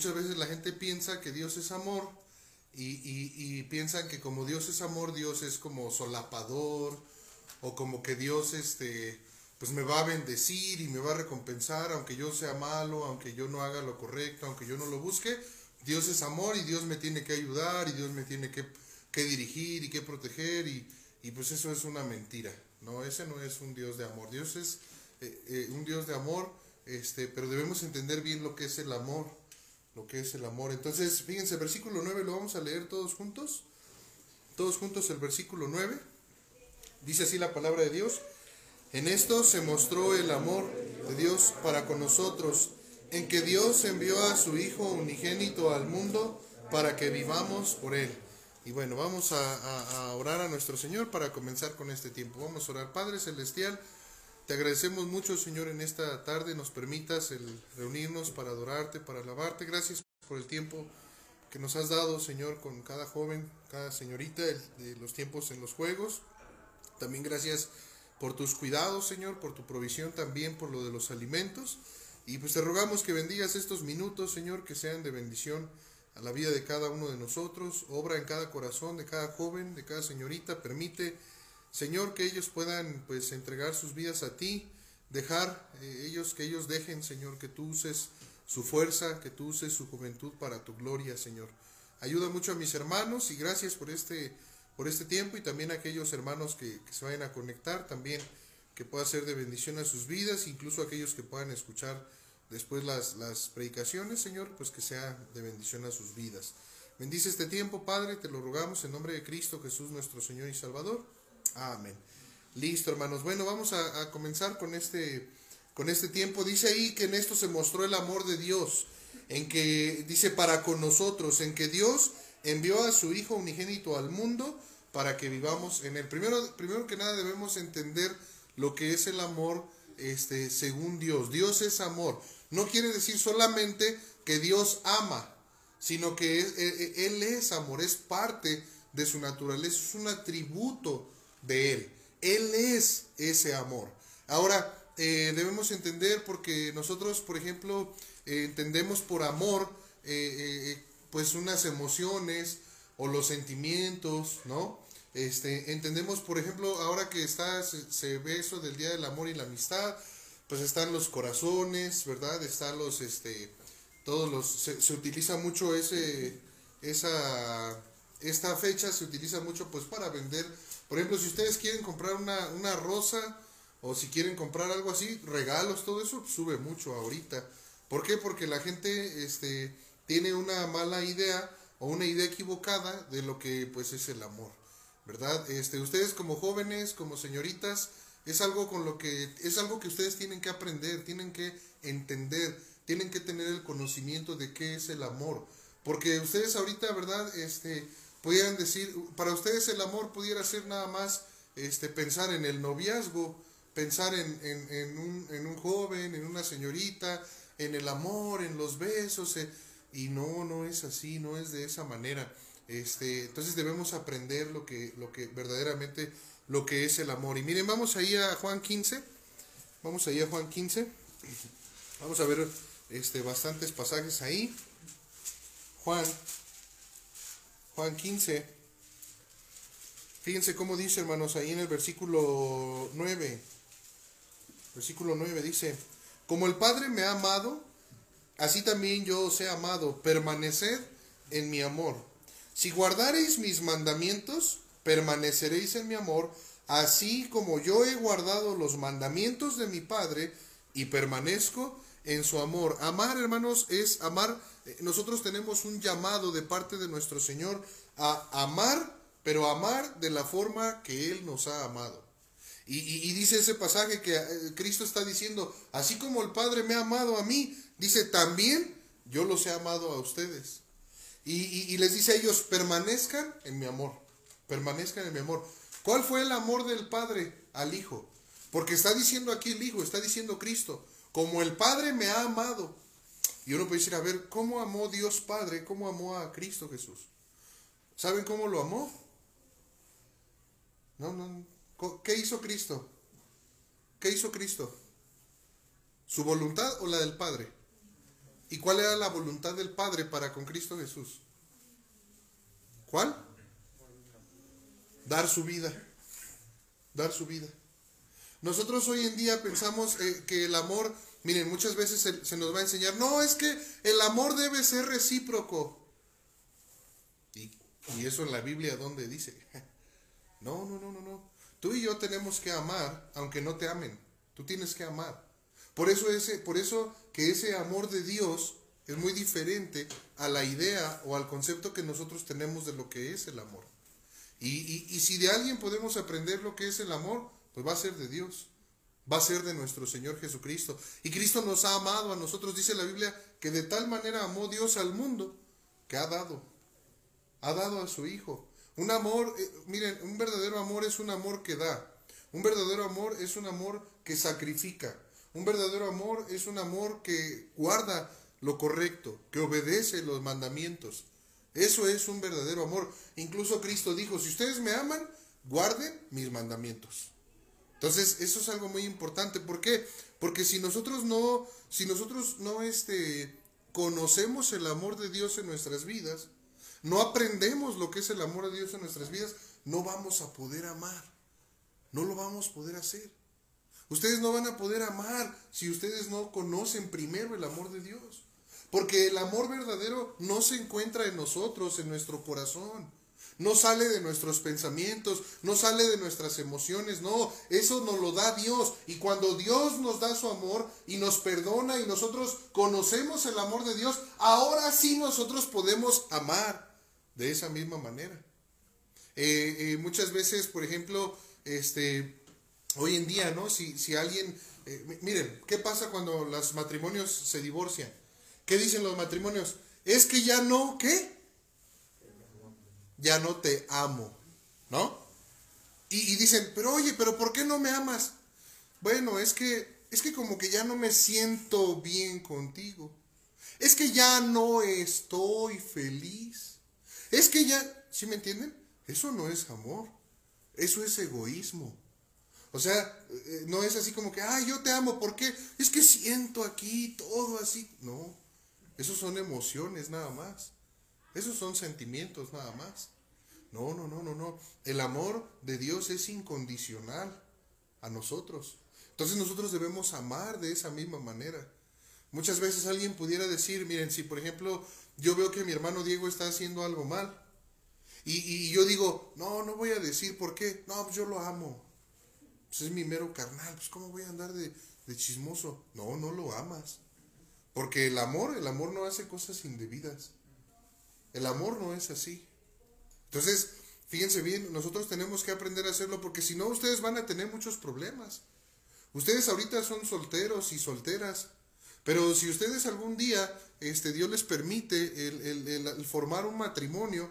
muchas veces la gente piensa que Dios es amor y, y, piensan que como Dios es amor, Dios es como solapador o como que Dios este pues me va a bendecir y me va a recompensar aunque yo sea malo, aunque yo no haga lo correcto, aunque yo no lo busque. Dios es amor y Dios me tiene que ayudar y Dios me tiene que, que dirigir y que proteger y, y, pues eso es una mentira. No, ese no es un Dios de amor. Dios es eh, eh, un Dios de amor, este, pero debemos entender bien lo que es el amor, lo que es el amor. Entonces, fíjense, versículo 9 lo vamos a leer todos juntos. Todos juntos el versículo 9. Dice así la palabra de Dios. En esto se mostró el amor de Dios para con nosotros, en que Dios envió a su Hijo unigénito al mundo para que vivamos por Él. Y bueno, vamos a, a, a, orar a nuestro Señor para comenzar con este tiempo. Vamos a orar. Padre Celestial, te agradecemos mucho, Señor, en esta tarde nos permitas el reunirnos para adorarte, para alabarte. Gracias por el tiempo que nos has dado, Señor, con cada joven, cada señorita, de los tiempos en los juegos. También gracias por tus cuidados, Señor, por tu provisión también, por lo de los alimentos. Y pues te rogamos que bendigas estos minutos, Señor, que sean de bendición a la vida de cada uno de nosotros. Obra en cada corazón de cada joven, de cada señorita. Permite, Señor, que ellos puedan pues entregar sus vidas a ti, dejar eh, ellos que ellos dejen, Señor, que tú uses su fuerza, que tú uses su juventud para tu gloria, Señor. Ayuda mucho a mis hermanos y gracias por este por este tiempo y también a aquellos hermanos que, se vayan a conectar también que pueda ser de bendición a sus vidas, incluso aquellos que puedan escuchar después las, las predicaciones, Señor, pues que sea de bendición a sus vidas. Bendice este tiempo, Padre, te lo rogamos en nombre de Cristo Jesús, nuestro Señor y Salvador. Amén. Listo, hermanos. Bueno, vamos a, comenzar con este, con este tiempo. Dice ahí que en esto se mostró el amor de Dios, en que dice para con nosotros, en que Dios envió a su Hijo unigénito al mundo para que vivamos en él. Primero, primero que nada debemos entender lo que es el amor este, según Dios. Dios es amor. No quiere decir solamente que Dios ama, sino que es, Él es amor, es parte de su naturaleza, es un atributo de Él. Él es ese amor. Ahora, eh, debemos entender porque nosotros, por ejemplo, eh, entendemos por amor, eh, pues unas emociones, o los sentimientos, ¿no? Este, entendemos, por ejemplo, ahora que está, se, se, ve eso del Día del Amor y la Amistad, pues están los corazones, ¿verdad? Están los, este, todos los, se, se utiliza mucho ese, esa, esta fecha se utiliza mucho pues para vender, por ejemplo, si ustedes quieren comprar una, una rosa o si quieren comprar algo así, regalos, todo eso sube mucho ahorita. ¿Por qué? Porque la gente, este, tiene una mala idea o una idea equivocada de lo que pues es el amor, ¿verdad? Este, ustedes como jóvenes, como señoritas, es algo con lo que es algo que ustedes tienen que aprender, tienen que entender, tienen que tener el conocimiento de qué es el amor, porque ustedes ahorita, ¿verdad? Este, pudieran decir, para ustedes el amor pudiera ser nada más este pensar en el noviazgo, pensar en, en, en, un, en un joven, en una señorita, en el amor, en los besos, eh, y no, no es así, no es de esa manera. Este, entonces debemos aprender lo que, lo que verdaderamente lo que es el amor. Y miren, vamos ahí a Juan 15. Vamos ahí a Juan 15. Vamos a ver este, bastantes pasajes ahí. Juan, Juan 15. Fíjense cómo dice, hermanos, ahí en el versículo 9. Versículo 9 dice, como el Padre me ha amado, así también yo os he amado, permaneced en mi amor. Si guardareis mis mandamientos, permaneceréis en mi amor, así como yo he guardado los mandamientos de mi Padre y permanezco en su amor. Amar, hermanos, es amar. Nosotros tenemos un llamado de parte de nuestro Señor a amar, pero amar de la forma que Él nos ha amado. Y, dice ese pasaje que Cristo está diciendo, así como el Padre me ha amado a mí, Dice, también yo los he amado a ustedes. Y, y, y, les dice a ellos, permanezcan en mi amor. Permanezcan en mi amor. ¿Cuál fue el amor del Padre al Hijo? Porque está diciendo aquí el Hijo, está diciendo Cristo, como el Padre me ha amado. Y uno puede decir, a ver, ¿cómo amó Dios Padre? ¿Cómo amó a Cristo Jesús? ¿Saben cómo lo amó? No, no. ¿Qué hizo Cristo? ¿Qué hizo Cristo? ¿Su voluntad o la del Padre? ¿Y cuál era la voluntad del Padre para con Cristo Jesús? ¿Cuál? Dar su vida. Dar su vida. Nosotros hoy en día pensamos eh, que el amor, miren, muchas veces se, nos va a enseñar, no, es que el amor debe ser recíproco. Y, eso en la Biblia, ¿dónde dice? No, no, no, no, no. Tú y yo tenemos que amar, aunque no te amen. Tú tienes que amar. Por eso, ese, por eso que ese amor de Dios es muy diferente a la idea o al concepto que nosotros tenemos de lo que es el amor. Y, y si de alguien podemos aprender lo que es el amor, pues va a ser de Dios, va a ser de nuestro Señor Jesucristo. Y Cristo nos ha amado a nosotros, dice la Biblia, que de tal manera amó Dios al mundo que ha dado, ha dado a su Hijo. Un amor, eh, miren, un verdadero amor es un amor que da. Un verdadero amor es un amor que sacrifica. Un verdadero amor es un amor que guarda lo correcto, que obedece los mandamientos. Eso es un verdadero amor. Incluso Cristo dijo, si ustedes me aman, guarden mis mandamientos. Entonces, eso es algo muy importante. ¿Por qué? Porque si nosotros no, si nosotros no este, conocemos el amor de Dios en nuestras vidas, no aprendemos lo que es el amor de Dios en nuestras vidas, no vamos a poder amar. No lo vamos a poder hacer. Ustedes no van a poder amar si ustedes no conocen primero el amor de Dios. Porque el amor verdadero no se encuentra en nosotros, en nuestro corazón. No sale de nuestros pensamientos, no sale de nuestras emociones, no, eso nos lo da Dios. Y cuando Dios nos da su amor y nos perdona y nosotros conocemos el amor de Dios, ahora sí nosotros podemos amar de esa misma manera. Eh, eh, muchas veces, por ejemplo, este, hoy en día, ¿no? Si, si alguien, eh, miren, ¿qué pasa cuando los matrimonios se divorcian? ¿Qué dicen los matrimonios? Es que ya no, ¿qué? Ya no te amo, ¿no? Y, dicen, pero oye, pero ¿por qué no me amas? Bueno, es que, es que como que ya no me siento bien contigo. Es que ya no estoy feliz. Es que ya, ¿sí me entienden? Eso no es amor. Eso es egoísmo. O sea, no es así como que, ah, yo te amo, ¿por qué? Es que siento aquí todo así. No, esos son emociones nada más. Esos son sentimientos nada más. No, no, no, no, no. El amor de Dios es incondicional a nosotros. Entonces nosotros debemos amar de esa misma manera. Muchas veces alguien pudiera decir, miren, si por ejemplo yo veo que mi hermano Diego está haciendo algo mal, y, y yo digo, no, no voy a decir por qué, no, pues yo lo amo, pues es mi mero carnal, pues cómo voy a andar de, de chismoso. No, no lo amas. Porque el amor, el amor no hace cosas indebidas. El amor no es así. Entonces, fíjense bien, nosotros tenemos que aprender a hacerlo porque si no, ustedes van a tener muchos problemas. Ustedes ahorita son solteros y solteras, pero si ustedes algún día, este, Dios les permite el, el, el, formar un matrimonio,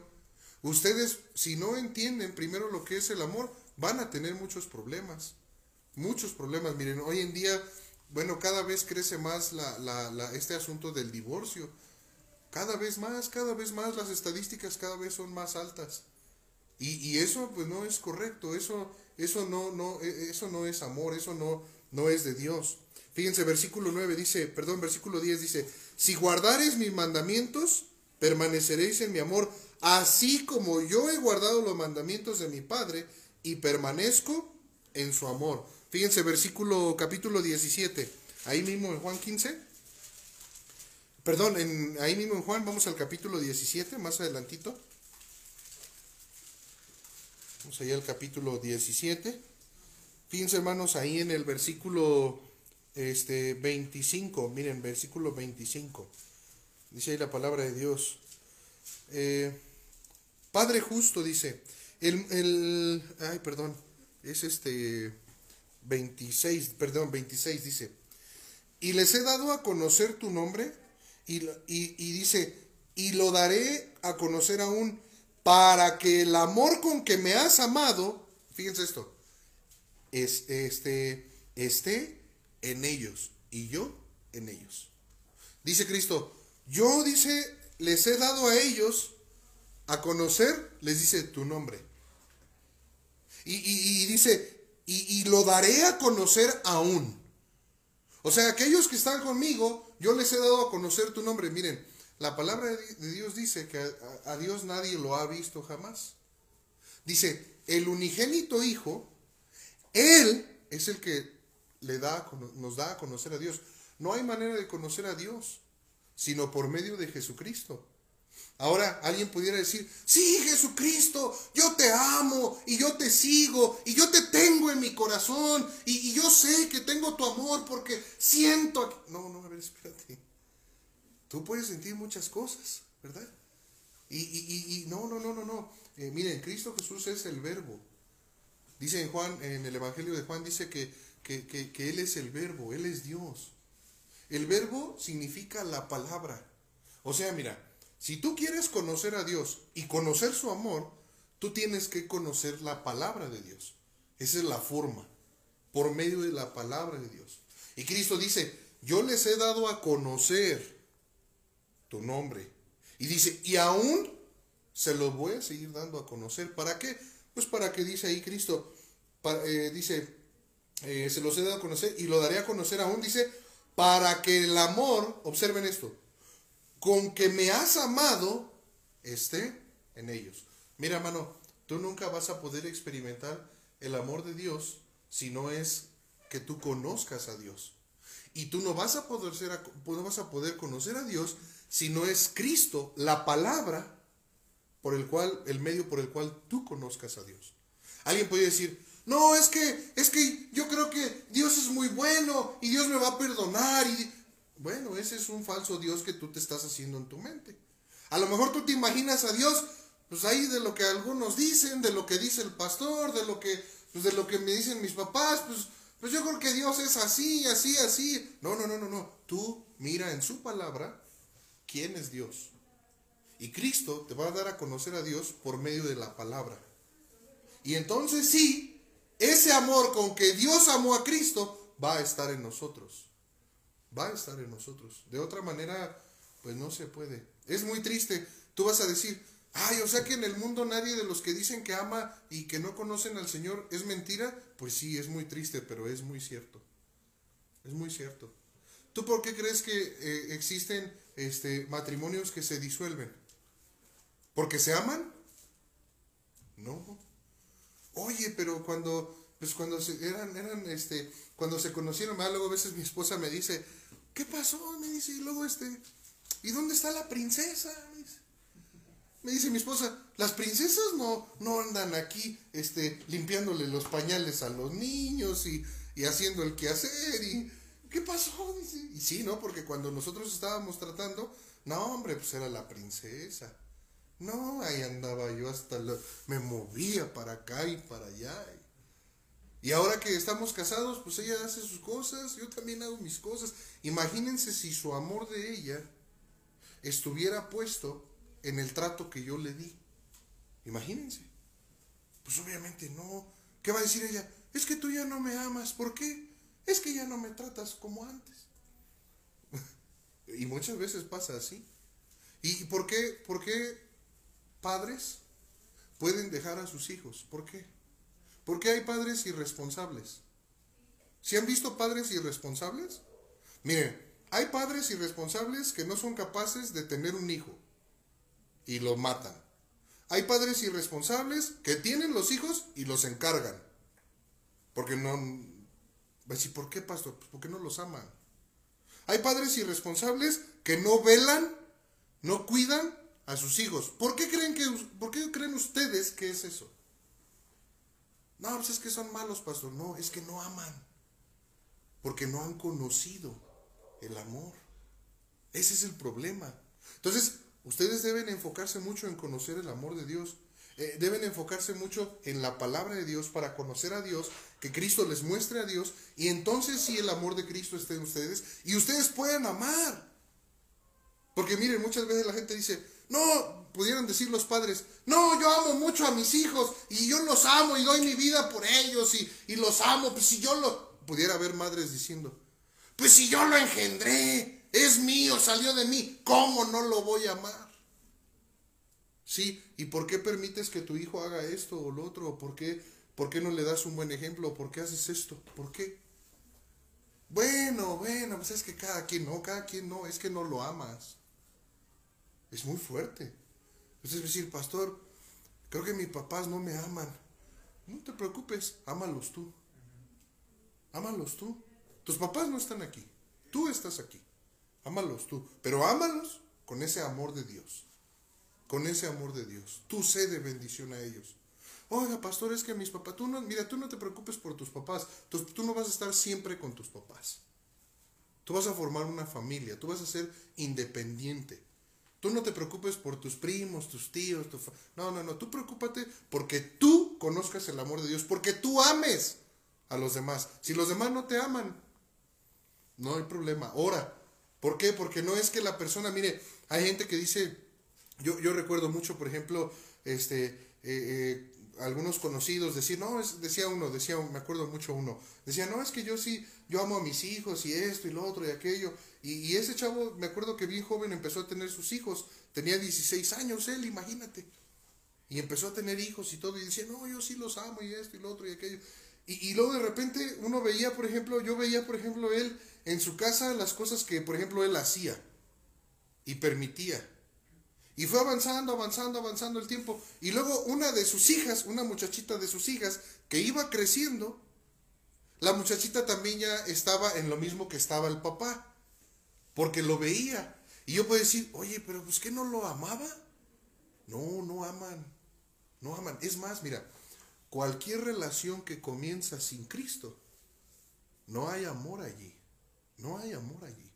ustedes, si no entienden primero lo que es el amor, van a tener muchos problemas. Muchos problemas. Miren, hoy en día bueno, cada vez crece más la, la, la, este asunto del divorcio. Cada vez más, cada vez más las estadísticas cada vez son más altas. Y, y eso pues no es correcto, eso, eso, no, no, e, eso no es amor, eso no, no es de Dios. Fíjense, versículo 9 dice, perdón, versículo 10 dice, si guardares mis mandamientos, permaneceréis en mi amor, así como yo he guardado los mandamientos de mi Padre y permanezco en su amor. Fíjense, versículo capítulo 17, ahí mismo en Juan 15. Perdón, en, ahí mismo en Juan, vamos al capítulo 17, más adelantito. Vamos allá al capítulo 17. Fíjense, hermanos, ahí en el versículo este, 25, miren, versículo 25. Dice ahí la palabra de Dios. Eh, Padre justo, dice, el, el, ay, perdón, es este, 26, perdón, 26 dice, y les he dado a conocer tu nombre, y, y, dice, y lo daré a conocer aún, para que el amor con que me has amado, fíjense esto, es, este, esté en ellos, y yo en ellos. Dice Cristo, yo dice, les he dado a ellos a conocer, les dice tu nombre. Y, y, y dice, y, y, lo daré a conocer aún. O sea, aquellos que están conmigo, yo les he dado a conocer tu nombre. Miren, la palabra de Dios dice que a, Dios nadie lo ha visto jamás. Dice, el unigénito Hijo, Él es el que le da, nos da a conocer a Dios. No hay manera de conocer a Dios, sino por medio de Jesucristo. Ahora alguien pudiera decir, sí, Jesucristo, yo te amo y yo te sigo y yo te corazón y, yo sé que tengo tu amor porque siento... No, no, a ver, espérate. Tú puedes sentir muchas cosas, ¿verdad? Y, y, y no, no, no, no, no. Eh, miren, Cristo Jesús es el verbo. Dice en Juan, en el Evangelio de Juan, dice que, que, que Él es el verbo, Él es Dios. El verbo significa la palabra. O sea, mira, si tú quieres conocer a Dios y conocer su amor, tú tienes que conocer la palabra de Dios. Esa es la forma, por medio de la palabra de Dios. Y Cristo dice, yo les he dado a conocer tu nombre. Y dice, y aún se los voy a seguir dando a conocer. ¿Para qué? Pues para que dice ahí Cristo, eh, dice, eh, se los he dado a conocer y lo daré a conocer aún, dice, para que el amor, observen esto, con que me has amado, esté en ellos. Mira, hermano, tú nunca vas a poder experimentar el amor de Dios si no es que tú conozcas a Dios. Y tú no vas a poder, ser, no vas a poder conocer a Dios si no es Cristo, la palabra, por el cual, el medio por el cual tú conozcas a Dios. Alguien puede decir, no, es que, es que yo creo que Dios es muy bueno y Dios me va a perdonar y bueno, ese es un falso Dios que tú te estás haciendo en tu mente. A lo mejor tú te imaginas a Dios, pues ahí de lo que algunos dicen, de lo que dice el pastor, de lo que, pues de lo que me dicen mis papás, pues, pues yo creo que Dios es así, así, así. No, no, no, no, no. Tú mira en su palabra quién es Dios. Y Cristo te va a dar a conocer a Dios por medio de la palabra. Y entonces sí, ese amor con que Dios amó a Cristo va a estar en nosotros va a estar en nosotros. De otra manera, pues no se puede. Es muy triste. Tú vas a decir, ay, o sea que en el mundo nadie de los que dicen que ama y que no conocen al Señor es mentira. Pues sí, es muy triste, pero es muy cierto. Es muy cierto. ¿Tú por qué crees que eh, existen este, matrimonios que se disuelven? ¿Porque se aman? No. Oye, pero cuando, pues cuando se, eran, eran, este, cuando se conocieron, luego a veces mi esposa me dice, ¿qué pasó? Me dice, y luego este, ¿y dónde está la princesa? Me dice, mi esposa, las princesas no, no andan aquí este, limpiándole los pañales a los niños y, y haciendo el quehacer y ¿qué pasó? Dice, y sí, ¿no? Porque cuando nosotros estábamos tratando, no, hombre, pues era la princesa. No, ahí andaba yo hasta me movía para acá y para allá. Y ahora que estamos casados, pues ella hace sus cosas, yo también hago mis cosas. Imagínense si su amor de ella estuviera puesto en el trato que yo le di. Imagínense. Pues obviamente no. ¿Qué va a decir ella? Es que tú ya no me amas. ¿Por qué? Es que ya no me tratas como antes. y muchas veces pasa así. ¿Y por qué, por qué padres pueden dejar a sus hijos? ¿Por qué? ¿Por qué hay padres irresponsables? ¿Si han visto padres irresponsables? Miren, hay padres irresponsables que no son capaces de tener un hijo y lo matan. Hay padres irresponsables que tienen los hijos y los encargan. Porque no... ¿Y por qué, pastor? Pues porque no los aman. Hay padres irresponsables que no velan, no cuidan a sus hijos. ¿Por qué creen, que, por qué creen ustedes que es eso? No, pues es que son malos, pastor. No, es que no aman. Porque no han conocido el amor. Ese es el problema. Entonces, ustedes deben enfocarse mucho en conocer el amor de Dios. Eh, deben enfocarse mucho en la palabra de Dios para conocer a Dios, que Cristo les muestre a Dios, y entonces sí el amor de Cristo esté en ustedes, y ustedes puedan amar. Porque miren, muchas veces la gente dice, no, pudieran decir los padres, no, yo amo mucho a mis hijos y yo los amo y doy mi vida por ellos y, y los amo. Pues si yo lo... Pudiera haber madres diciendo, pues si yo lo engendré, es mío, salió de mí, ¿cómo no lo voy a amar? Sí, ¿y por qué permites que tu hijo haga esto o lo otro? ¿Por qué, ¿Por qué no le das un buen ejemplo? ¿Por qué haces esto? ¿Por qué? Bueno, bueno, pues es que cada quien no, cada quien no, es que no lo amas. Es muy fuerte. Es decir, pastor, creo que mis papás no me aman. No te preocupes, ámalos tú. Ámalos tú. Tus papás no están aquí. Tú estás aquí. Ámalos tú. Pero ámalos con ese amor de Dios. Con ese amor de Dios. Tú sé de bendición a ellos. Oiga, pastor, es que mis papás, tú no, mira, tú no te preocupes por tus papás. Tú, no vas a estar siempre con tus papás. Tú vas a formar una familia. Tú vas a ser independiente. Tú no te preocupes por tus primos, tus tíos. no, no, no. Tú preocúpate porque tú conozcas el amor de Dios. Porque tú ames a los demás. Si los demás no te aman, no hay problema. Ora. ¿Por qué? Porque no es que la persona, mire, hay gente que dice, yo, yo recuerdo mucho, por ejemplo, este, eh, eh, algunos conocidos decir, no, es, decía uno, decía, me acuerdo mucho uno, decía, no, es que yo sí, yo amo a mis hijos y esto y lo otro y aquello. Y, y ese chavo, me acuerdo que bien joven empezó a tener sus hijos, tenía 16 años él, imagínate. Y empezó a tener hijos y todo, y decía, no, yo sí los amo y esto y lo otro y aquello. Y, luego de repente uno veía, por ejemplo, yo veía, por ejemplo, él en su casa las cosas que, por ejemplo, él hacía y permitía. Y fue avanzando, avanzando, avanzando el tiempo. Y luego una de sus hijas, una muchachita de sus hijas, que iba creciendo, la muchachita también ya estaba en lo mismo que estaba el papá, porque lo veía. Y yo puedo decir, oye, pero pues que no lo amaba. No, no aman, no aman. Es más, mira, Cualquier relación que comienza sin Cristo, no hay amor allí. No hay amor allí.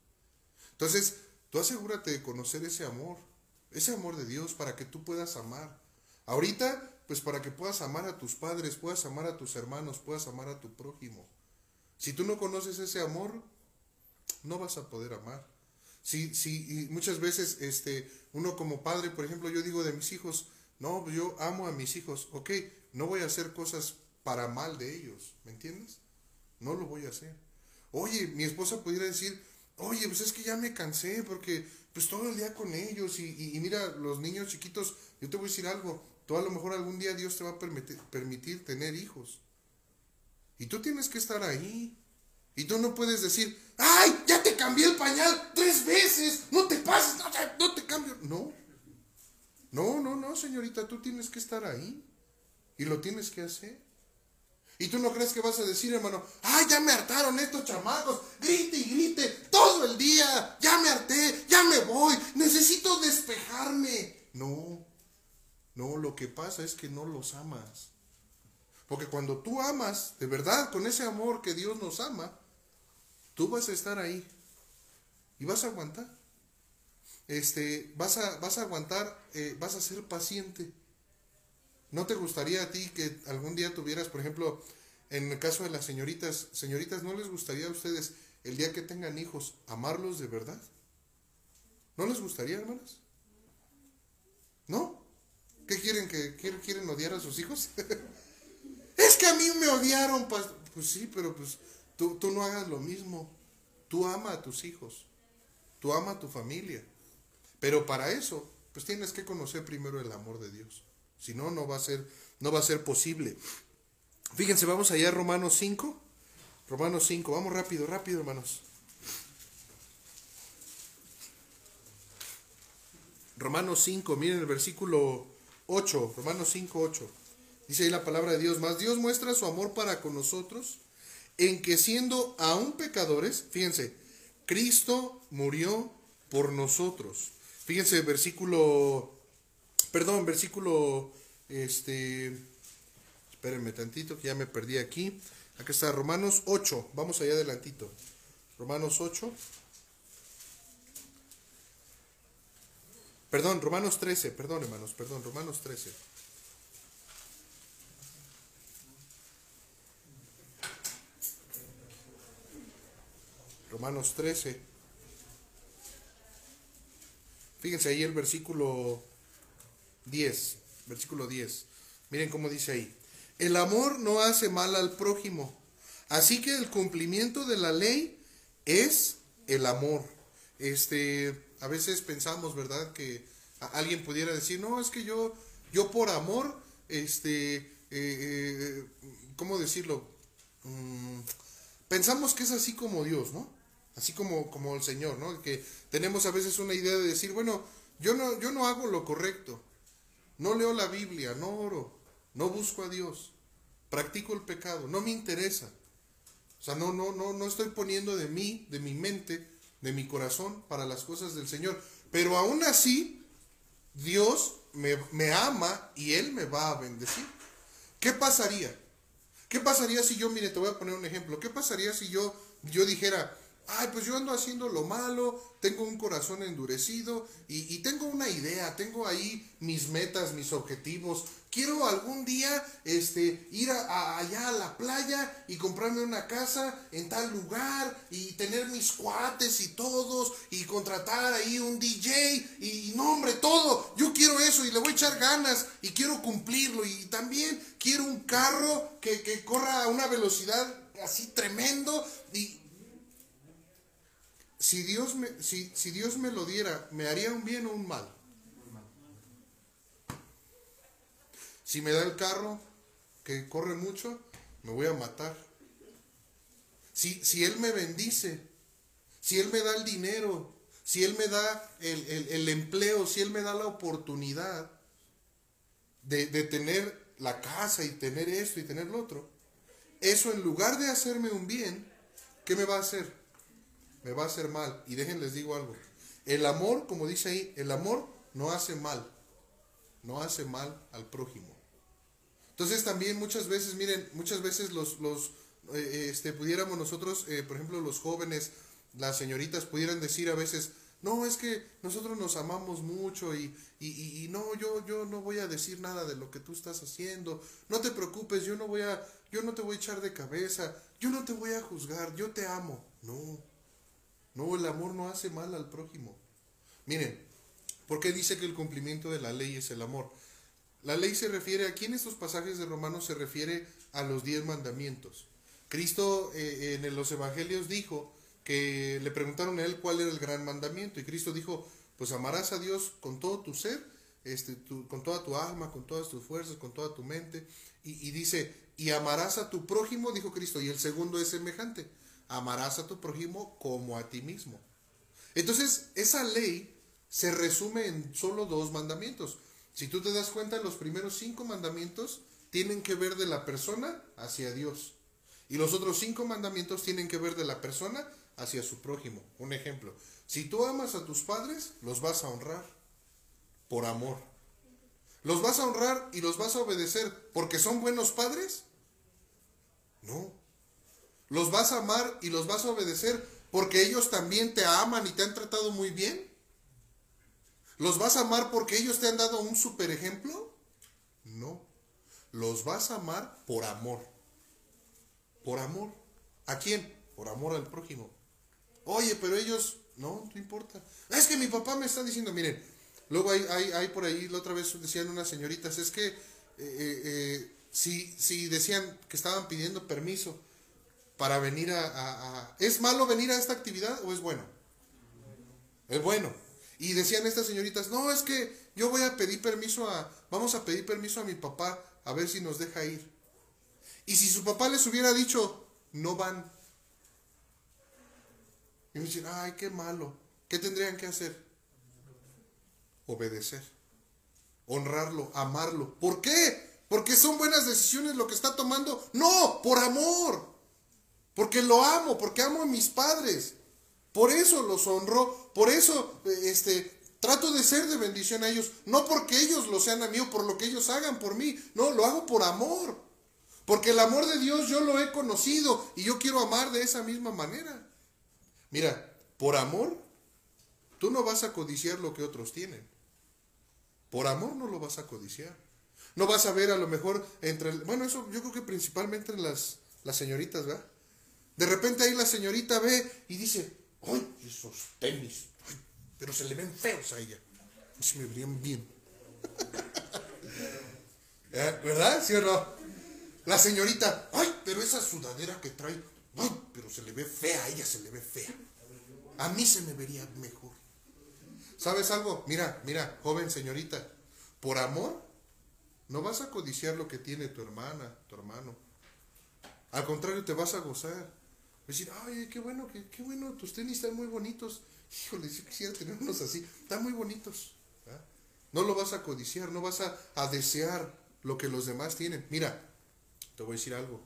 Entonces, tú asegúrate de conocer ese amor, ese amor de Dios para que tú puedas amar. Ahorita, pues para que puedas amar a tus padres, puedas amar a tus hermanos, puedas amar a tu prójimo. Si tú no conoces ese amor, no vas a poder amar. Si, si, y muchas veces este, uno como padre, por ejemplo, yo digo de mis hijos, no, yo amo a mis hijos, ok, no voy a hacer cosas para mal de ellos, ¿me entiendes? No lo voy a hacer. Oye, mi esposa pudiera decir, oye, pues es que ya me cansé porque pues todo el día con ellos y, mira, los niños chiquitos, yo te voy a decir algo, tú a lo mejor algún día Dios te va a permitir, tener hijos. Y tú tienes que estar ahí. Y tú no puedes decir, ay, ya te cambié el pañal tres veces, no te pases, no, no te cambio. No. No, no, no, señorita, tú tienes que estar ahí. Y lo tienes que hacer. Y tú no crees que vas a decir, hermano, ay, ya me hartaron estos chamacos, grite y grite todo el día, ya me harté, ya me voy, necesito despejarme. No, no, lo que pasa es que no los amas. Porque cuando tú amas, de verdad, con ese amor que Dios nos ama, tú vas a estar ahí y vas a aguantar. Este, vas a, vas a aguantar, eh, vas a ser paciente. ¿No te gustaría a ti que algún día tuvieras, por ejemplo, en el caso de las señoritas, señoritas, ¿no les gustaría a ustedes el día que tengan hijos amarlos de verdad? ¿No les gustaría, hermanas? ¿No? ¿Qué quieren? ¿Que quieren odiar a sus hijos? es que a mí me odiaron. Pues sí, pero pues tú, tú no hagas lo mismo. Tú ama a tus hijos. Tú ama a tu familia. Pero para eso, pues tienes que conocer primero el amor de Dios. Si no, no va a ser, no va a ser posible. Fíjense, vamos allá a Romanos 5. Romanos 5, vamos rápido, rápido, hermanos. Romanos 5, miren el versículo 8, Romanos 5, 8. Dice ahí la palabra de Dios, más Dios muestra su amor para con nosotros en que siendo aún pecadores, fíjense, Cristo murió por nosotros. Fíjense, versículo Perdón, versículo, este, espérenme tantito que ya me perdí aquí. Aquí está, Romanos 8, vamos allá adelantito. Romanos 8. Perdón, Romanos 13, perdón hermanos, perdón, Romanos 13. Romanos 13. Fíjense ahí el versículo 10, versículo 10. Miren cómo dice ahí. El amor no hace mal al prójimo. Así que el cumplimiento de la ley es el amor. Este, a veces pensamos, ¿verdad? Que alguien pudiera decir, no, es que yo, yo por amor, este, eh, eh, ¿cómo decirlo? Mm, pensamos que es así como Dios, ¿no? Así como, como el Señor, ¿no? Que tenemos a veces una idea de decir, bueno, yo no, yo no hago lo correcto, no leo la Biblia, no oro, no busco a Dios, practico el pecado, no me interesa. O sea, no, no, no, no estoy poniendo de mí, de mi mente, de mi corazón para las cosas del Señor. Pero aún así, Dios me, ama y Él me va a bendecir. ¿Qué pasaría? ¿Qué pasaría si yo, mire, te voy a poner un ejemplo, ¿qué pasaría si yo, yo dijera, ay, pues yo ando haciendo lo malo, tengo un corazón endurecido y, tengo una idea, tengo ahí mis metas, mis objetivos. Quiero algún día este, ir allá a la playa y comprarme una casa en tal lugar y tener mis cuates y todos y contratar ahí un DJ y no hombre, todo. Yo quiero eso y le voy a echar ganas y quiero cumplirlo y también quiero un carro que, que corra a una velocidad así tremendo y si Dios, me, si, si Dios me lo diera, ¿me haría un bien o un mal? Si me da el carro que corre mucho, me voy a matar. Si, si Él me bendice, si Él me da el dinero, si Él me da el, empleo, si Él me da la oportunidad de, de tener la casa y tener esto y tener lo otro, eso en lugar de hacerme un bien, ¿qué me va a hacer? Me va a hacer mal. Y déjenles digo algo. El amor, como dice ahí, el amor no hace mal. No hace mal al prójimo. Entonces también muchas veces, miren, muchas veces los, los eh, este, pudiéramos nosotros, eh, por ejemplo, los jóvenes, las señoritas pudieran decir a veces, no, es que nosotros nos amamos mucho y, y, y, no, yo, yo no voy a decir nada de lo que tú estás haciendo. No te preocupes, yo no voy a, yo no te voy a echar de cabeza, yo no te voy a juzgar, yo te amo. No, no, el amor no hace mal al prójimo. Miren, ¿por qué dice que el cumplimiento de la ley es el amor? La ley se refiere, aquí en estos pasajes de Romanos se refiere a los diez mandamientos. Cristo eh, en los evangelios dijo que le preguntaron a él cuál era el gran mandamiento y Cristo dijo, pues amarás a Dios con todo tu ser, este, con toda tu alma, con todas tus fuerzas, con toda tu mente. Y, y dice, y amarás a tu prójimo, dijo Cristo, y el segundo es semejante amarás a tu prójimo como a ti mismo. Entonces, esa ley se resume en solo dos mandamientos. Si tú te das cuenta, los primeros cinco mandamientos tienen que ver de la persona hacia Dios. Y los otros cinco mandamientos tienen que ver de la persona hacia su prójimo. Un ejemplo, si tú amas a tus padres, los vas a honrar por amor. ¿Los vas a honrar y los vas a obedecer porque son buenos padres? No, ¿Los vas a amar y los vas a obedecer porque ellos también te aman y te han tratado muy bien? ¿Los vas a amar porque ellos te han dado un super ejemplo? No. Los vas a amar por amor. Por amor. ¿A quién? Por amor al prójimo. Oye, pero ellos, no, no importa. Es que mi papá me está diciendo, miren, luego hay, por ahí, la otra vez decían unas señoritas, es que eh, eh, eh, si decían que estaban pidiendo permiso, para venir a, ¿Es malo venir a esta actividad o es bueno? Es bueno. Y decían estas señoritas, no, es que yo voy a pedir permiso a, vamos a pedir permiso a mi papá a ver si nos deja ir. Y si su papá les hubiera dicho, no van. Y me dicen, ay, qué malo. ¿Qué tendrían que hacer? Obedecer. Honrarlo, amarlo. ¿Por qué? Porque son buenas decisiones lo que está tomando. No, por amor. Porque lo amo, porque amo a mis padres. Por eso los honro, por eso este, trato de ser de bendición a ellos. No porque ellos lo sean a mí o por lo que ellos hagan por mí. No, lo hago por amor. Porque el amor de Dios yo lo he conocido y yo quiero amar de esa misma manera. Mira, por amor, tú no vas a codiciar lo que otros tienen. Por amor no lo vas a codiciar. No vas a ver a lo mejor entre, bueno, eso yo creo que principalmente en las, las señoritas, ¿verdad? De repente ahí la señorita ve y dice, ¡ay, esos tenis! pero se le ven feos a ella. Se me verían bien. ¿Eh? ¿Verdad? ¿Sí o no? La señorita, ¡ay, pero esa sudadera que trae! ¡ay, pero se le ve fea! A ella se le ve fea. A mí se me vería mejor. ¿Sabes algo? Mira, mira, joven señorita, por amor, no vas a codiciar lo que tiene tu hermana, tu hermano. Al contrario, te vas a gozar. Decir, ay, qué bueno, qué, qué bueno, tus tenis están muy bonitos. Híjole, yo quisiera tener unos así. Están muy bonitos. No lo vas a codiciar, no vas a, a desear lo que los demás tienen. Mira, te voy a decir algo.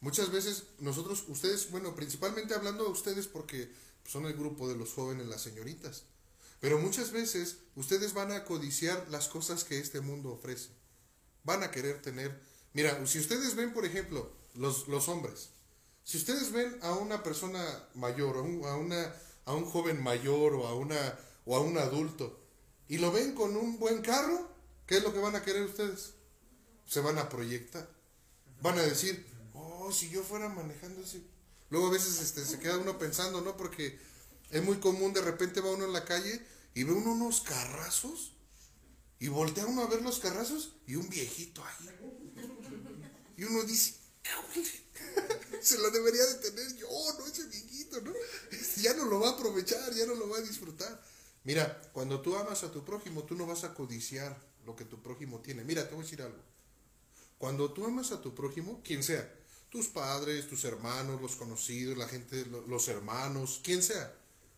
Muchas veces nosotros, ustedes, bueno, principalmente hablando a ustedes porque son el grupo de los jóvenes, las señoritas. Pero muchas veces ustedes van a codiciar las cosas que este mundo ofrece. Van a querer tener. Mira, si ustedes ven, por ejemplo, los, los hombres, si ustedes ven a una persona mayor, a un, a una, a un joven mayor o a, una, o a un adulto, y lo ven con un buen carro, ¿qué es lo que van a querer ustedes? Se van a proyectar. Van a decir, oh, si yo fuera manejando así. Luego a veces este, se queda uno pensando, ¿no? Porque es muy común, de repente va uno en la calle y ve uno unos carrazos y voltea uno a ver los carrazos y un viejito ahí. Y uno dice, se lo debería de tener yo, no ese viejito, ¿no? Este, ya no lo va a aprovechar, ya no lo va a disfrutar. Mira, cuando tú amas a tu prójimo, tú no vas a codiciar lo que tu prójimo tiene. Mira, te voy a decir algo. Cuando tú amas a tu prójimo, quien sea, tus padres, tus hermanos, los conocidos, la gente, los hermanos, quien sea,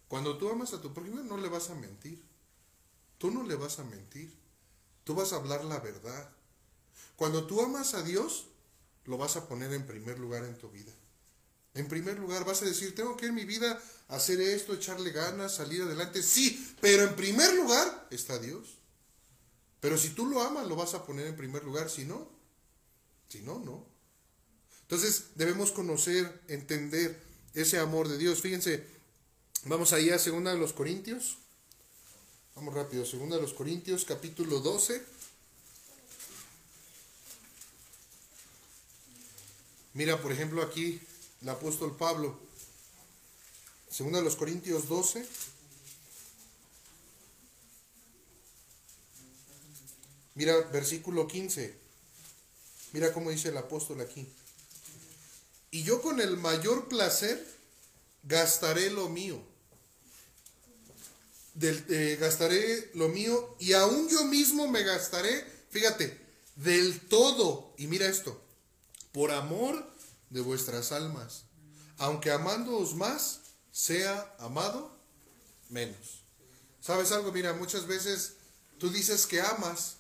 cuando tú amas a tu prójimo, no le vas a mentir. Tú no le vas a mentir. Tú vas a hablar la verdad. Cuando tú amas a Dios, lo vas a poner en primer lugar en tu vida. En primer lugar, vas a decir, tengo que en mi vida hacer esto, echarle ganas, salir adelante. Sí, pero en primer lugar está Dios. Pero si tú lo amas, lo vas a poner en primer lugar. Si no, si no, no. Entonces debemos conocer, entender ese amor de Dios. Fíjense, vamos ahí a segunda de los Corintios. Vamos rápido, segunda de los Corintios, capítulo 12. Mira, por ejemplo, aquí el apóstol Pablo, segunda de los Corintios 12. Mira, versículo 15. Mira cómo dice el apóstol aquí. Y yo con el mayor placer gastaré lo mío. Del, eh, gastaré lo mío y aún yo mismo me gastaré, fíjate, del todo. Y mira esto, por amor de vuestras almas, aunque amándoos más, sea amado menos. ¿Sabes algo? Mira, muchas veces tú dices que amas.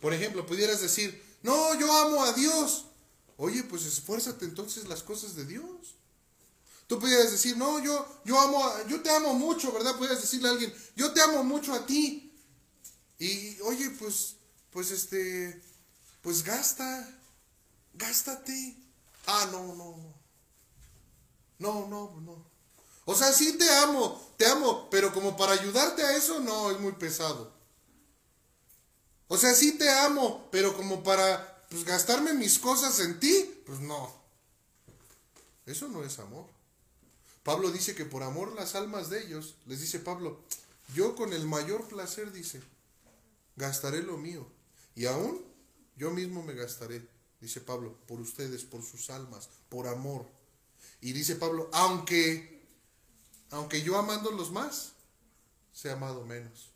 Por ejemplo, pudieras decir, no, yo amo a Dios. Oye, pues esfuérzate entonces las cosas de Dios. Tú pudieras decir, no, yo, yo amo, yo te amo mucho, ¿verdad? Pudieras decirle a alguien, yo te amo mucho a ti. Y, oye, pues, pues este, pues gasta, gástate. Ah, no, no, no. No, no, no. O sea, sí te amo, te amo, pero como para ayudarte a eso, no, es muy pesado. O sea, sí te amo, pero como para pues, gastarme mis cosas en ti, pues no. Eso no es amor. Pablo dice que por amor las almas de ellos, les dice Pablo, yo con el mayor placer, dice, gastaré lo mío. Y aún yo mismo me gastaré dice Pablo, por ustedes, por sus almas, por amor. Y dice Pablo, aunque, aunque yo amándolos más, sea amado menos.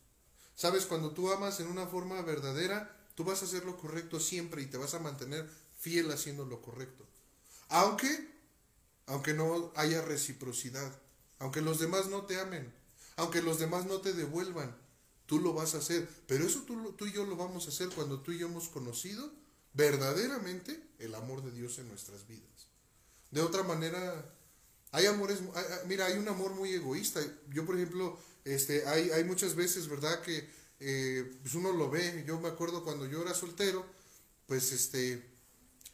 Sabes, cuando tú amas en una forma verdadera, tú vas a hacer lo correcto siempre y te vas a mantener fiel haciendo lo correcto. Aunque, aunque no haya reciprocidad, aunque los demás no te amen, aunque los demás no te devuelvan, tú lo vas a hacer. Pero eso tú, tú y yo lo vamos a hacer cuando tú y yo hemos conocido verdaderamente el amor de Dios en nuestras vidas. De otra manera, hay amores, mira, hay un amor muy egoísta. Yo, por ejemplo, este, hay, hay muchas veces, ¿verdad? Que eh, pues uno lo ve. Yo me acuerdo cuando yo era soltero, pues este,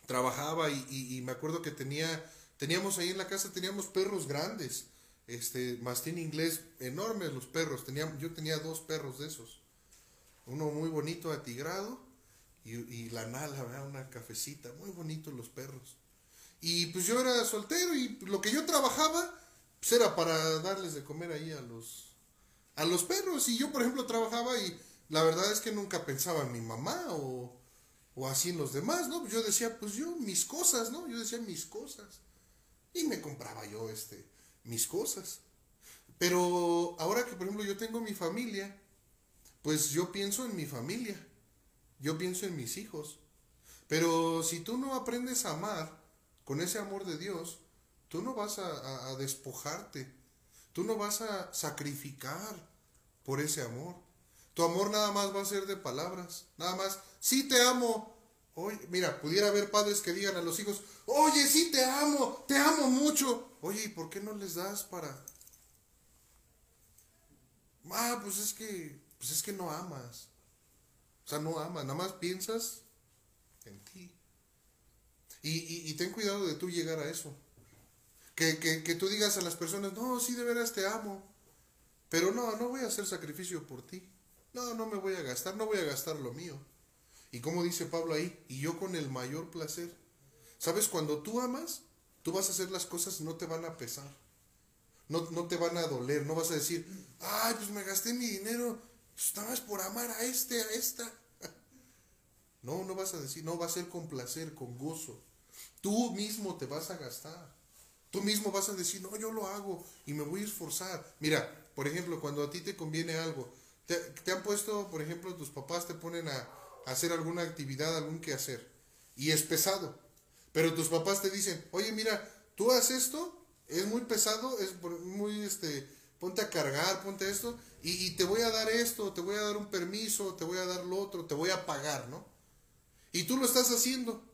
trabajaba y, me acuerdo que tenía, teníamos ahí en la casa, teníamos perros grandes, este, mastín inglés, enormes los perros. Tenía, yo tenía dos perros de esos. Uno muy bonito, atigrado, y, la nala, ¿verdad? una cafecita, muy bonitos los perros. Y pues yo era soltero y lo que yo trabajaba pues era para darles de comer ahí a los, a los perros. Y yo, por ejemplo, trabajaba y la verdad es que nunca pensaba en mi mamá o, o así en los demás, ¿no? Yo decía, pues yo, mis cosas, ¿no? Yo decía mis cosas. Y me compraba yo, este, mis cosas. Pero ahora que, por ejemplo, yo tengo mi familia, pues yo pienso en mi familia. Yo pienso en mis hijos. Pero si tú no aprendes a amar con ese amor de Dios, tú no vas a, despojarte, tú no vas a sacrificar por ese amor. Tu amor nada más va a ser de palabras, nada más, sí te amo. Oye, mira, pudiera haber padres que digan a los hijos, oye, sí te amo, te amo mucho. Oye, ¿y por qué no les das para? Ah, pues es que, pues es que no amas. Sea, no amas, nada más piensas en ti. Y, ten cuidado de tú llegar a eso. Que, tú digas a las personas, no, sí, de veras te amo. Pero no, no voy a hacer sacrificio por ti. No, no me voy a gastar, no voy a gastar lo mío. Y como dice Pablo ahí, y yo con el mayor placer. ¿Sabes? Cuando tú amas, tú vas a hacer las cosas no te van a pesar. No, no te van a doler, no vas a decir, ay, pues me gasté mi dinero, pues nada más por amar a este, a esta. No, no vas a decir, no, va a ser con placer, con gozo. Tú mismo te vas a gastar. Tú mismo vas a decir, no, yo lo hago y me voy a esforzar. Mira, por ejemplo, cuando a ti te conviene algo, te, te han puesto, por ejemplo, tus papás te ponen a, hacer alguna actividad, algún quehacer. Y es pesado. Pero tus papás te dicen, oye, mira, tú haces esto, es muy pesado, es muy, este, ponte a cargar, ponte esto, y, te voy a dar esto, te voy a dar un permiso, te voy a dar lo otro, te voy a pagar, ¿no? Y tú lo estás haciendo,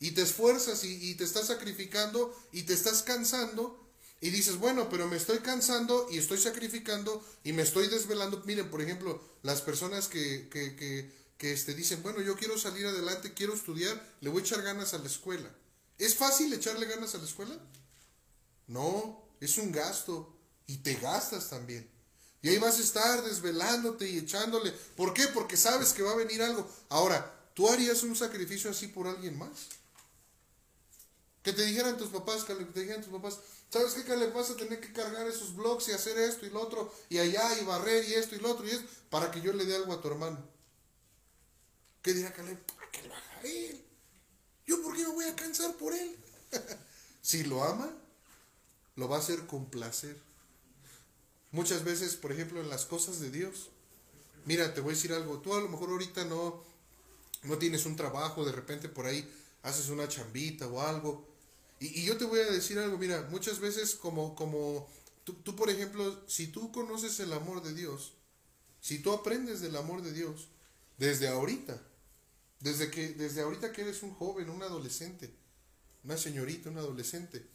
y te esfuerzas, y, te estás sacrificando, y te estás cansando, y dices, bueno, pero me estoy cansando, y estoy sacrificando, y me estoy desvelando. Miren, por ejemplo, las personas que, que, que que este, dicen, bueno, yo quiero salir adelante, quiero estudiar, le voy a echar ganas a la escuela. ¿Es fácil echarle ganas a la escuela? No, es un gasto y te gastas también. Y ahí vas a estar desvelándote y echándole. ¿Por qué? Porque sabes que va a venir algo. Ahora, ¿tú harías un sacrificio así por alguien más? Que te dijeran tus papás, que te dijeran tus papás, ¿sabes qué, le Vas a tener que cargar esos blogs y hacer esto y lo otro, y allá, y barrer y esto y lo otro, y esto, para que yo le dé algo a tu hermano. ¿Qué dirá Caleb? ¿Para qué lo haga él? ¿Yo por qué me voy a cansar por él? si lo ama, lo va a hacer con placer. Muchas veces, por ejemplo, en las cosas de Dios. Mira, te voy a decir algo. Tú a lo mejor ahorita no, no tienes un trabajo, de repente por ahí haces una chambita o algo. Y, yo te voy a decir algo, mira, muchas veces como, como tú, tú, por ejemplo, si tú conoces el amor de Dios, si tú aprendes del amor de Dios, desde ahorita, desde, que, desde ahorita que eres un joven, un adolescente, una señorita, un adolescente,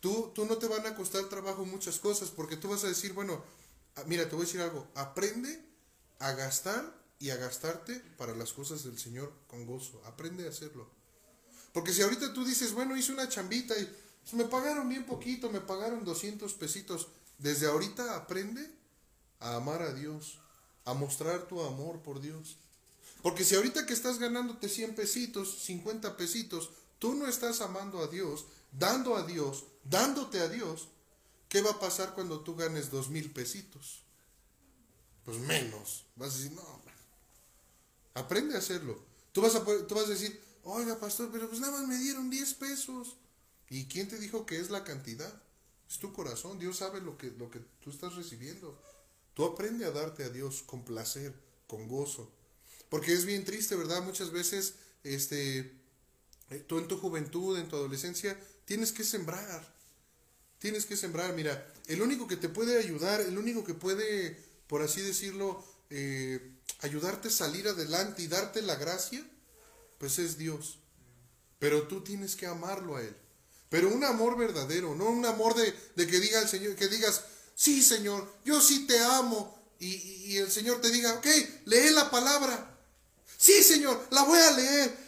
tú, tú no te van a costar trabajo muchas cosas porque tú vas a decir, bueno, ah, mira, te voy a decir algo, aprende a gastar y a gastarte para las cosas del Señor con gozo. Aprende a hacerlo. Porque si ahorita tú dices, bueno, hice una chambita y pues, me pagaron bien poquito, me pagaron 200 pesitos, desde ahorita aprende a amar a Dios, a mostrar tu amor por Dios. Porque si ahorita que estás ganándote 100 pesitos, 50 pesitos, tú no estás amando a Dios, dando a Dios, dándote a Dios, ¿qué va a pasar cuando tú ganes dos mil pesitos? Pues menos. Vas a decir, no, aprende a hacerlo. Tú vas a, tú vas a decir, oiga, pastor, pero pues nada más me dieron 10 pesos. ¿Y quién te dijo que es la cantidad? Es tu corazón. Dios sabe lo que, lo que tú estás recibiendo. Tú aprende a darte a Dios con placer, con gozo. Porque es bien triste, ¿verdad? Muchas veces, este, eh, tú en tu juventud, en tu adolescencia, tienes que sembrar. Tienes que sembrar. Mira, el único que te puede ayudar, el único que puede, por así decirlo, eh, ayudarte a salir adelante y darte la gracia, pues es Dios. Pero tú tienes que amarlo a Él. Pero un amor verdadero, no un amor de, que diga el Señor, que digas, sí Señor, yo sí te amo. Y, el Señor te diga, ok, lee la palabra. Sí, Señor, la voy a leer.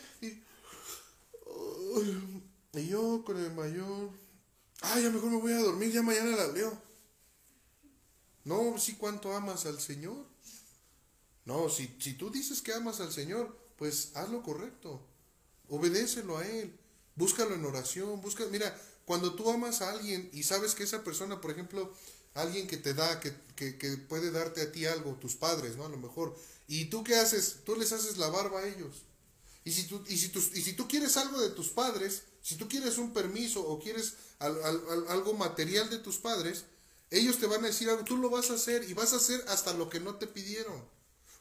Y, yo con el mayor, ay, ya mejor me voy a dormir, ya mañana la leo. No, sí, ¿cuánto amas al Señor? No, si, si tú dices que amas al Señor, pues haz lo correcto. Obedécelo a Él. Búscalo en oración. Busca, mira, cuando tú amas a alguien y sabes que esa persona, por ejemplo, alguien que te da, que, que, que puede darte a ti algo, tus padres, ¿no? A lo mejor, ¿Y tú qué haces? Tú les haces la barba a ellos. Y si tú, y si tú, y si tú quieres algo de tus padres, si tú quieres un permiso o quieres algo material de tus padres, ellos te van a decir algo, tú lo vas a hacer y vas a hacer hasta lo que no te pidieron.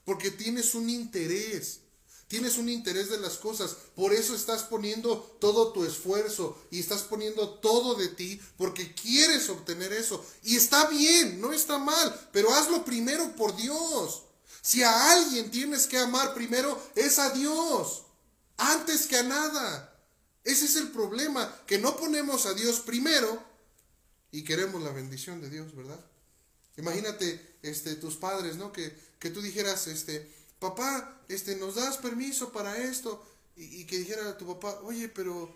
Porque tienes un interés. tienes un interés de las cosas, por eso estás poniendo todo tu esfuerzo y estás poniendo todo de ti porque quieres obtener eso. Y está bien, no está mal, pero hazlo primero por Dios. Si a alguien tienes que amar primero, es a Dios, antes que a nada. Ese es el problema, que no ponemos a Dios primero y queremos la bendición de Dios, ¿verdad? Imagínate este, tus padres, ¿no? Que, que tú dijeras, este, papá, este, ¿nos das permiso para esto? Y, que dijera tu papá, oye, pero,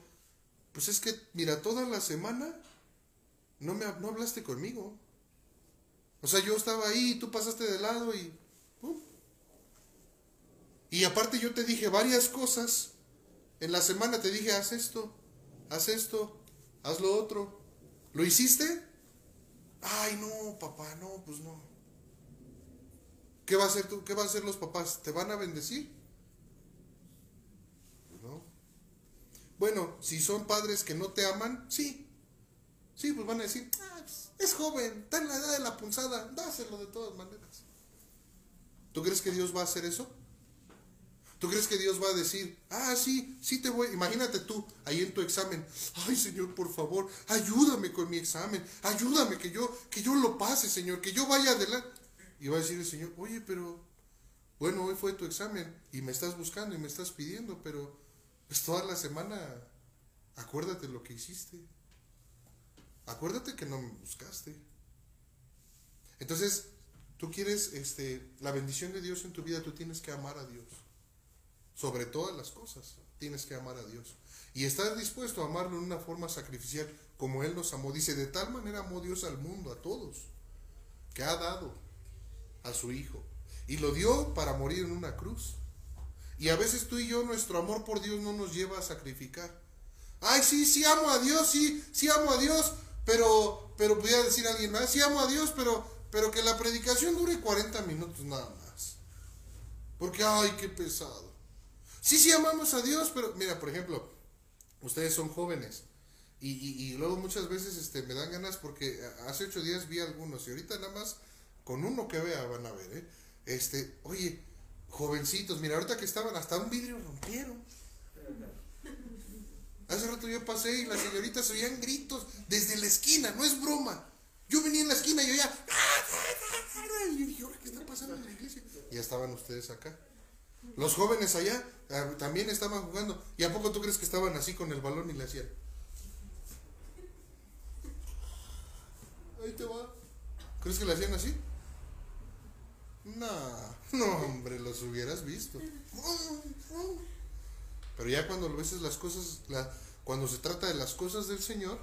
pues es que, mira, toda la semana no, me, no hablaste conmigo. O sea, yo estaba ahí, tú pasaste de lado y... Y aparte yo te dije varias cosas. En la semana te dije, haz esto, haz esto, haz lo otro. ¿Lo hiciste? Ay, no, papá, no, pues no. ¿Qué va a hacer tú? ¿Qué van a hacer los papás? ¿Te van a bendecir? ¿No? Bueno, si son padres que no te aman, sí. Sí, pues van a decir, ah, pues, es joven, está en la edad de la punzada, dáselo de todas maneras. ¿Tú crees que Dios va a hacer eso? ¿Tú crees que Dios va a decir, ah, sí, sí te voy, imagínate tú ahí en tu examen, ay Señor, por favor, ayúdame con mi examen, ayúdame que yo, que yo lo pase, Señor, que yo vaya adelante. Y va a decir el Señor, oye, pero, bueno, hoy fue tu examen y me estás buscando y me estás pidiendo, pero pues toda la semana, acuérdate lo que hiciste. Acuérdate que no me buscaste. Entonces, tú quieres este, la bendición de Dios en tu vida, tú tienes que amar a Dios. Sobre todas las cosas, tienes que amar a Dios. Y estar dispuesto a amarlo en una forma sacrificial, como Él nos amó. Dice, de tal manera amó Dios al mundo, a todos, que ha dado a su Hijo. Y lo dio para morir en una cruz. Y a veces tú y yo, nuestro amor por Dios no nos lleva a sacrificar. Ay, sí, sí amo a Dios, sí, sí amo a Dios, pero, pero voy decir alguien más, sí amo a Dios, pero, pero que la predicación dure 40 minutos nada más. Porque, ay, qué pesado. Sí, sí amamos a Dios, pero mira, por ejemplo, ustedes son jóvenes. Y, y, luego muchas veces este, me dan ganas porque hace ocho días vi algunos y ahorita nada más con uno que vea van a ver, ¿eh? Este, oye, jovencitos, mira, ahorita que estaban hasta un vidrio rompieron. Hace rato yo pasé y las señoritas oían gritos desde la esquina, no es broma. Yo venía en la esquina y yo ya... Y dije, ¿qué está pasando en la iglesia? Y ya estaban ustedes acá. Los jóvenes allá ah, también estaban jugando. ¿Y a poco tú crees que estaban así con el balón y le hacían? Ahí te va. ¿Crees que le hacían así? No, no, hombre, los hubieras visto. Pero ya cuando ves las cosas, cuando se trata de las cosas del Señor,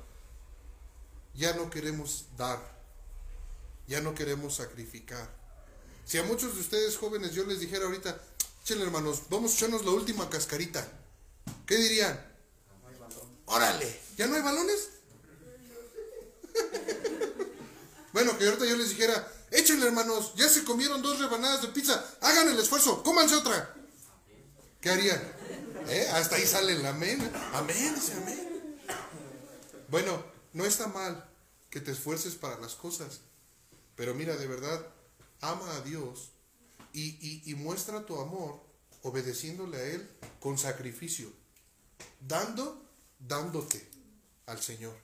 ya no queremos dar, ya no queremos sacrificar. Si a muchos de ustedes jóvenes yo les dijera ahorita, hermanos, vamos a echarnos la última cascarita. ¿Qué dirían? Órale, ¿ya no hay balones? bueno, que ahorita yo les dijera, échenle hermanos, ya se comieron dos rebanadas de pizza, hagan el esfuerzo, cómanse otra. ¿Qué harían? ¿Eh? Hasta ahí sale el amén. Amén, dice amén. Bueno, no está mal que te esfuerces para las cosas, pero mira, de verdad, ama a Dios y, muestra tu amor obedeciéndole a Él con sacrificio, dando, dándote al Señor,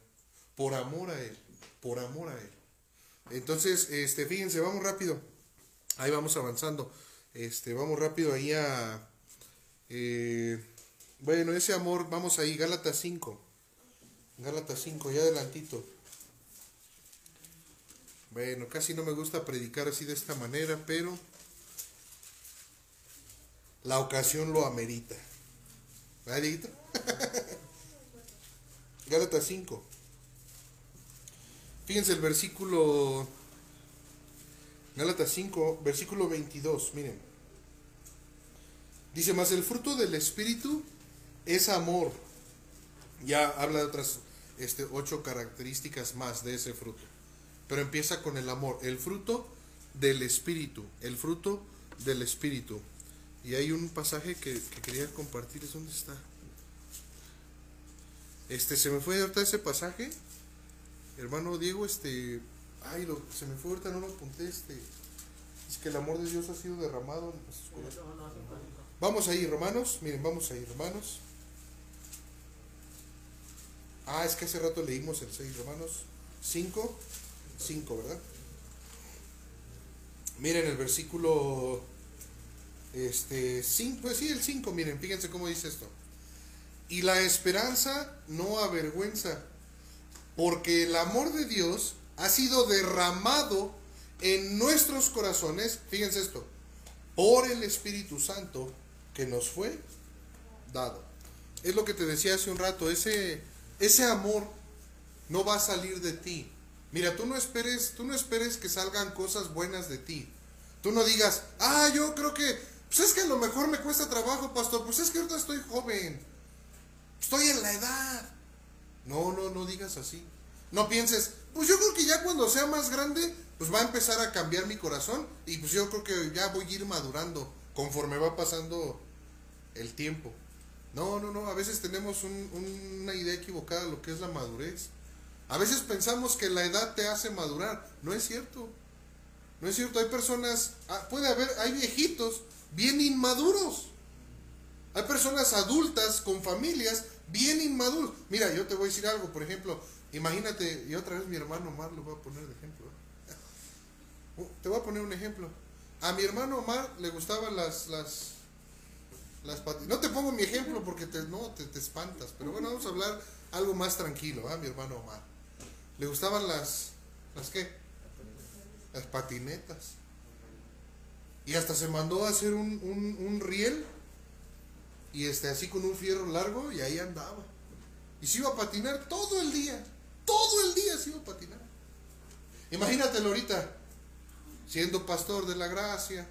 por amor a Él, por amor a Él. Entonces, este, fíjense, vamos rápido, ahí vamos avanzando, este, vamos rápido ahí a, eh, bueno, ese amor, vamos ahí, Gálatas 5, Gálatas 5, ya adelantito. Bueno, casi no me gusta predicar así de esta manera, pero la ocasión lo amerita. ¿Verdad, Dieguito? Gálatas 5. Fíjense el versículo. Gálatas 5, versículo 22. Miren. Dice: Más el fruto del Espíritu es amor. Ya habla de otras este, ocho características más de ese fruto. Pero empieza con el amor. El fruto del Espíritu. El fruto del Espíritu. Y hay un pasaje que, quería compartir, ¿es dónde está? Este, se me fue ahorita ese pasaje, hermano Diego, este, ay, lo, se me fue ahorita, no lo apunté, este, es que el amor de Dios ha sido derramado en Vamos ahí, Romanos. Miren, vamos ahí, Romanos. Ah, es que hace rato leímos el 6, Romanos 5, 5, ¿verdad? Miren el versículo este 5, pues sí, el 5, miren, fíjense cómo dice esto. Y la esperanza no avergüenza, porque el amor de Dios ha sido derramado en nuestros corazones, fíjense esto, por el Espíritu Santo que nos fue dado. Es lo que te decía hace un rato, ese, ese amor no va a salir de ti. Mira, tú no esperes, tú no esperes que salgan cosas buenas de ti. Tú no digas, ah, yo creo que, pues es que a lo mejor me cuesta trabajo, pastor, pues es que ahorita estoy joven, estoy en la edad. No, no, no digas así. No pienses, pues yo creo que ya cuando sea más grande, pues va a empezar a cambiar mi corazón y pues yo creo que ya voy a ir madurando conforme va pasando el tiempo. No, no, no, a veces tenemos una idea equivocada de lo que es la madurez. A veces pensamos que la edad te hace madurar. No es cierto. No es cierto. Hay personas, ah, puede haber, hay viejitos bien inmaduros. Hay personas adultas con familias bien inmaduros. Mira, yo te voy a decir algo, por ejemplo, imagínate, y otra vez mi hermano Omar lo voy a poner de ejemplo. Uh, te voy a poner un ejemplo. A mi hermano Omar le gustaban las, las, las No te pongo mi ejemplo porque te, no, te, te espantas, pero bueno, vamos a hablar algo más tranquilo, a mi hermano Omar. Le gustaban las, ¿las qué? Las patinetas. Y hasta se mandó a hacer un, un, un riel y este, así con un fierro largo y ahí andaba. Y se iba a patinar todo el día. Todo el día se iba a patinar. Imagínatelo ahorita, siendo pastor de la gracia,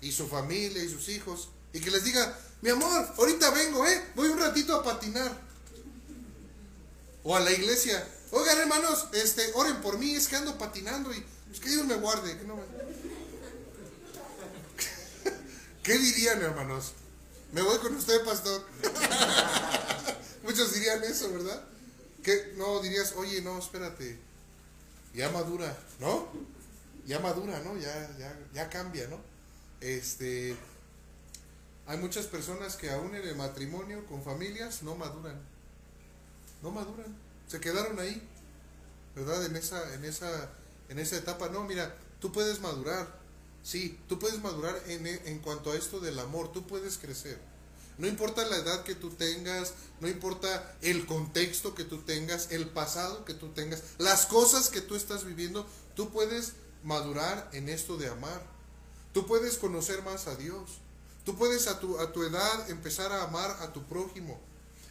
y su familia y sus hijos, y que les diga, mi amor, ahorita vengo, ¿eh? Voy un ratito a patinar. O a la iglesia, oigan hermanos, este, oren por mí, es que ando patinando y que Dios me guarde. Que no ¿Qué dirían hermanos? Me voy con usted, pastor. Muchos dirían eso, ¿verdad? Que no dirías, oye, no, espérate, ya madura, ¿no? Ya madura, ¿no? Ya, ya, ya cambia, ¿no? Este, hay muchas personas que aún en el matrimonio, con familias, no maduran. No maduran. Se quedaron ahí, ¿verdad? En esa, en esa, en esa etapa. No, mira, tú puedes madurar. Sí, tú puedes madurar en, en cuanto a esto del amor. Tú puedes crecer. No importa la edad que tú tengas, no importa el contexto que tú tengas, el pasado que tú tengas, las cosas que tú estás viviendo, tú puedes madurar en esto de amar. Tú puedes conocer más a Dios. Tú puedes a tu, a tu edad empezar a amar a tu prójimo,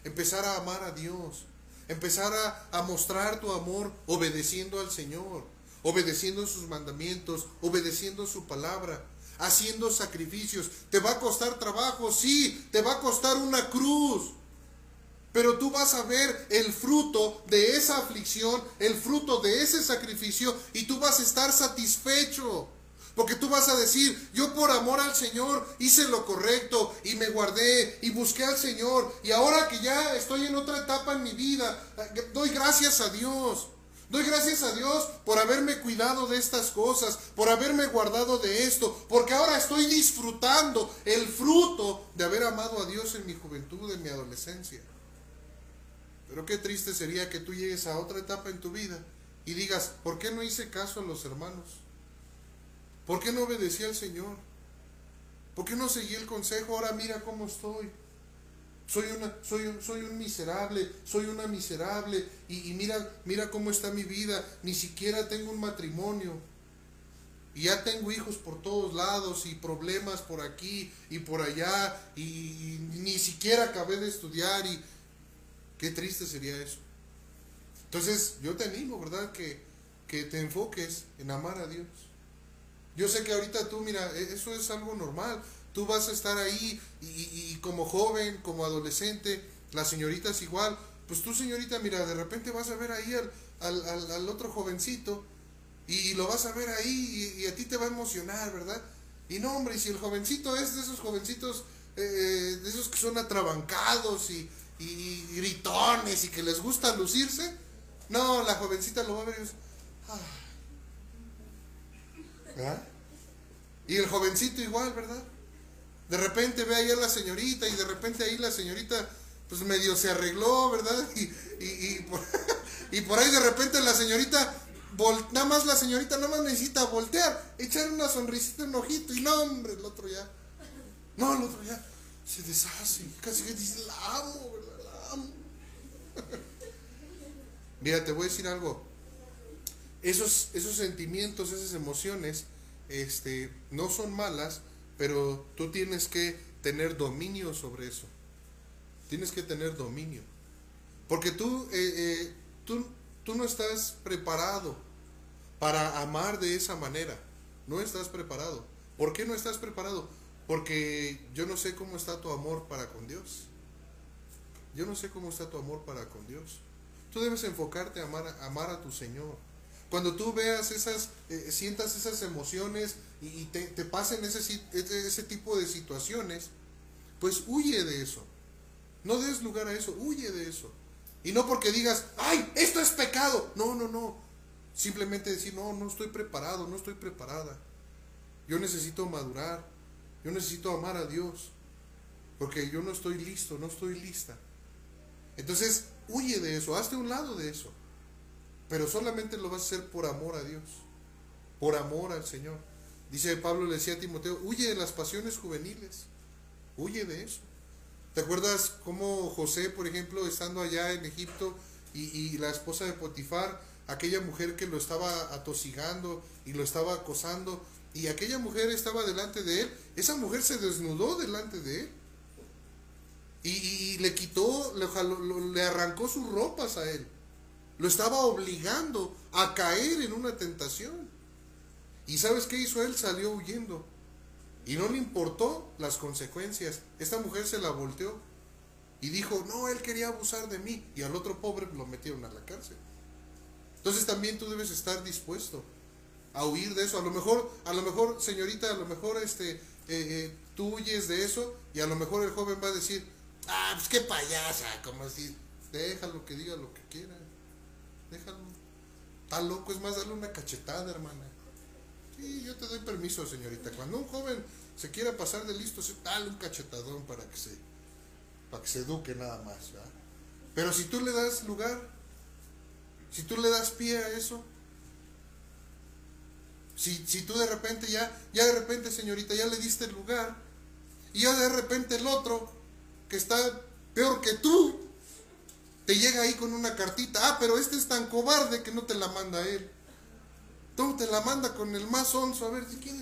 empezar a amar a Dios, empezar a, a mostrar tu amor obedeciendo al Señor, obedeciendo sus mandamientos, obedeciendo su palabra haciendo sacrificios. Te va a costar trabajo, sí, te va a costar una cruz. Pero tú vas a ver el fruto de esa aflicción, el fruto de ese sacrificio y tú vas a estar satisfecho. Porque tú vas a decir, yo por amor al Señor hice lo correcto y me guardé y busqué al Señor. Y ahora que ya estoy en otra etapa en mi vida, doy gracias a Dios. Doy gracias a Dios por haberme cuidado de estas cosas, por haberme guardado de esto, porque ahora estoy disfrutando el fruto de haber amado a Dios en mi juventud, en mi adolescencia. Pero qué triste sería que tú llegues a otra etapa en tu vida y digas, ¿por qué no hice caso a los hermanos? ¿Por qué no obedecí al Señor? ¿Por qué no seguí el consejo? Ahora mira cómo estoy. Soy, una, soy, un, soy un miserable, soy una miserable y, mira, mira cómo está mi vida, ni siquiera tengo un matrimonio. Y ya tengo hijos por todos lados y problemas por aquí y por allá y, ni siquiera acabé de estudiar y qué triste sería eso. Entonces yo te animo, ¿verdad? Que, que te enfoques en amar a Dios. Yo sé que ahorita tú, mira, e, eso es algo normal. Tú vas a estar ahí y, como joven, como adolescente, las señoritas igual. Pues tú señorita, mira, de repente vas a ver ahí al, al, otro jovencito y lo vas a ver ahí y, a ti te va a emocionar, ¿verdad? Y no, hombre, si el jovencito es de esos jovencitos, eh, eh, de esos que son atrabancados y, y, gritones y que les gusta lucirse, no, la jovencita lo va a ver y dice, ¿verdad? Y el jovencito igual, ¿verdad? De repente ve ahí a la señorita y de repente ahí la señorita pues medio se arregló, ¿verdad? Y, y, por, y por ahí de repente la señorita, nada más la señorita nada más necesita voltear, echar una sonrisita, un ojito y no, hombre, el otro ya. No, el otro ya se deshace, casi que dice, la amo, ¿verdad? La amo. Mira, te voy a decir algo. Esos, esos sentimientos, esas emociones, este, no son malas, pero tú tienes que tener dominio sobre eso. Tienes que tener dominio. Porque tú, eh, eh, tú, tú no estás preparado para amar de esa manera. No estás preparado. ¿Por qué no estás preparado? Porque yo no sé cómo está tu amor para con Dios. Yo no sé cómo está tu amor para con Dios. Tú debes enfocarte a amar, amar a tu Señor. Cuando tú veas esas, eh, sientas esas emociones y, te, pasen ese, ese tipo de situaciones, pues huye de eso. No des lugar a eso, huye de eso. Y no porque digas, ay, esto es pecado. No, no, no. Simplemente decir, no, no estoy preparado, no estoy preparada. Yo necesito madurar. Yo necesito amar a Dios. Porque yo no estoy listo, no estoy lista. Entonces, huye de eso, hazte un lado de eso. Pero solamente lo vas a hacer por amor a Dios. Por amor al Señor. Dice Pablo, le decía a Timoteo, huye de las pasiones juveniles. Huye de eso. ¿Te acuerdas cómo José, por ejemplo, estando allá en Egipto y, la esposa de Potifar, aquella mujer que lo estaba atosigando y lo estaba acosando, y aquella mujer estaba delante de él, esa mujer se desnudó delante de él. Y, le quitó, le, le arrancó sus ropas a él. Lo estaba obligando a caer en una tentación. ¿Y sabes qué hizo él? Salió huyendo. Y no le importó las consecuencias. Esta mujer se la volteó y dijo, no, él quería abusar de mí. Y al otro pobre lo metieron a la cárcel. Entonces también tú debes estar dispuesto a huir de eso. A lo mejor, a lo mejor, señorita, a lo mejor este, eh, eh, tú huyes de eso y a lo mejor el joven va a decir, ah, pues qué payasa, como así, déjalo que diga lo que quiera, déjalo. Está loco, es más, darle una cachetada, hermana. Sí, yo te doy permiso, señorita. Cuando un joven se quiera pasar de listo, dale un cachetadón para que se, para que se eduque nada más. Pero si tú le das lugar, si tú le das pie a eso, si, si tú de repente ya, ya de repente, señorita, ya le diste el lugar, y ya de repente el otro, que está peor que tú, te llega ahí con una cartita, ah, pero este es tan cobarde que no te la manda él. Tú te la manda con el más onzo, a ver si quieres.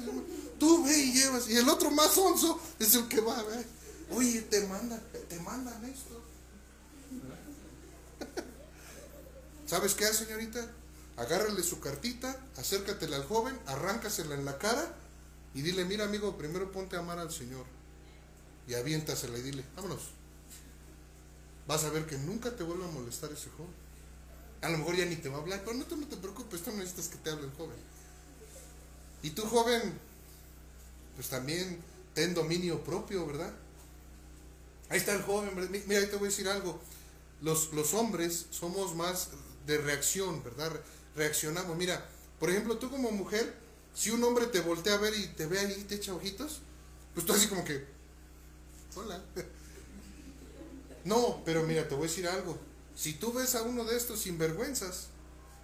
Tú ve y llevas. Y el otro más onzo es el que va, ver Oye, te mandan, te mandan esto. ¿Sabes qué, señorita? Agárrale su cartita, acércatela al joven, arráncasela en la cara y dile, mira amigo, primero ponte a amar al Señor. Y aviéntasela y dile, vámonos. Vas a ver que nunca te vuelva a molestar ese joven. A lo mejor ya ni te va a hablar, pero no te, no te preocupes, tú necesitas que te hable el joven. Y tú, joven, pues también ten dominio propio, ¿verdad? Ahí está el joven, mira, ahí te voy a decir algo. Los, los hombres somos más de reacción, ¿verdad? Reaccionamos. Mira, por ejemplo, tú como mujer, si un hombre te voltea a ver y te ve ahí y te echa ojitos, pues tú así como que, hola. No, pero mira, te voy a decir algo. Si tú ves a uno de estos sinvergüenzas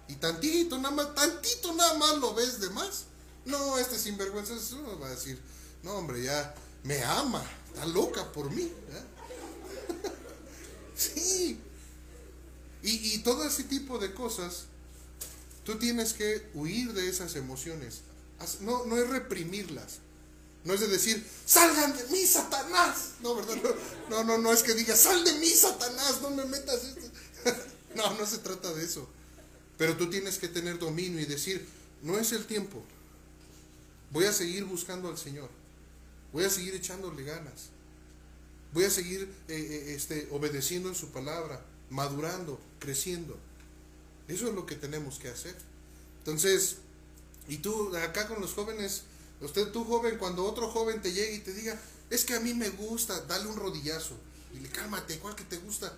y tantito, nada más, tantito nada más lo ves de más, no, este sinvergüenza uno va a decir, no hombre, ya me ama, está loca por mí. sí. Y, y todo ese tipo de cosas, tú tienes que huir de esas emociones. No, no es reprimirlas. No es de decir, salgan de mí, Satanás. No, ¿verdad? No, no, no, es que diga, sal de mí, Satanás, no me metas esto. no, no se trata de eso. Pero tú tienes que tener dominio y decir, no es el tiempo. Voy a seguir buscando al Señor. Voy a seguir echándole ganas. Voy a seguir eh, eh, este, obedeciendo en su palabra, madurando, creciendo. Eso es lo que tenemos que hacer. Entonces, y tú acá con los jóvenes, usted tú joven, cuando otro joven te llegue y te diga, es que a mí me gusta, dale un rodillazo. Y le cálmate, ¿cuál que te gusta?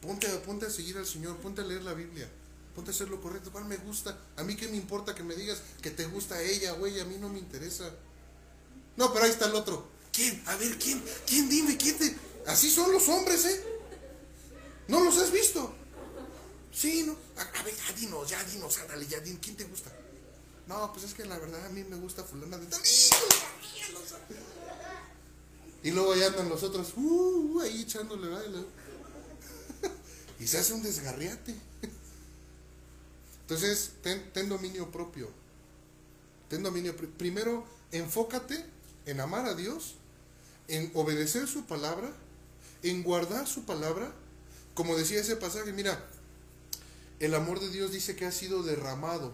Ponte, ponte a seguir al Señor, ponte a leer la Biblia, ponte a hacer lo correcto. ¿Cuál me gusta? A mí qué me importa que me digas que te gusta ella ella, a mí no me interesa. No, pero ahí está el otro. ¿Quién? A ver, ¿quién? ¿Quién? Dime, ¿quién te...? Así son los hombres, ¿eh? ¿No los has visto? Sí, ¿no? A, ver, ya dinos, ya dinos, ándale, ya dinos, ¿quién te gusta? No, pues es que la verdad a mí me gusta fulana de tal. Y luego allá andan los otros, uh, ahí echándole baile. y se hace un desgarriate. Entonces, ten, dominio propio. Ten dominio Primero, enfócate en amar a Dios, en obedecer su palabra, en guardar su palabra. Como decía ese pasaje, mira, el amor de Dios dice que ha sido derramado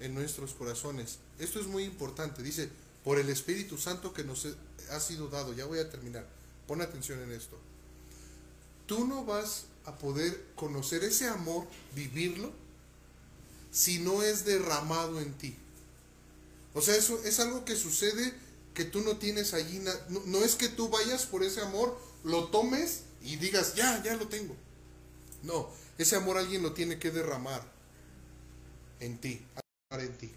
en nuestros corazones. Esto es muy importante. Dice, por el Espíritu Santo que nos ha sido dado. Ya voy a terminar. Pon atención en esto. Tú no vas a poder conocer ese amor, vivirlo, si no es derramado en ti. O sea, eso es algo que sucede que tú no tienes allí. No, es que tú vayas por ese amor, lo tomes y digas, ya, ya lo tengo. No, ese amor alguien lo tiene que derramar en ti, en ti.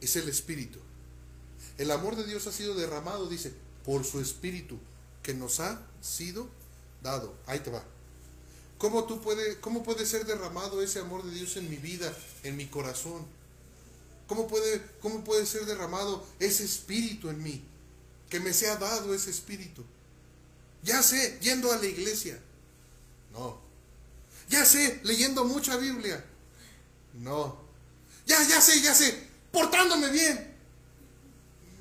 Es el Espíritu. El amor de Dios ha sido derramado, dice, por su Espíritu que nos ha sido dado. Ahí te va. ¿Cómo, tú puede, ¿Cómo puede ser derramado ese amor de Dios en mi vida, en mi corazón? ¿Cómo puede, ¿Cómo puede ser derramado ese espíritu en mí? Que me sea dado ese espíritu. Ya sé, yendo a la iglesia. No. Ya sé, leyendo mucha Biblia. No. Ya, ya sé, ya sé, portándome bien.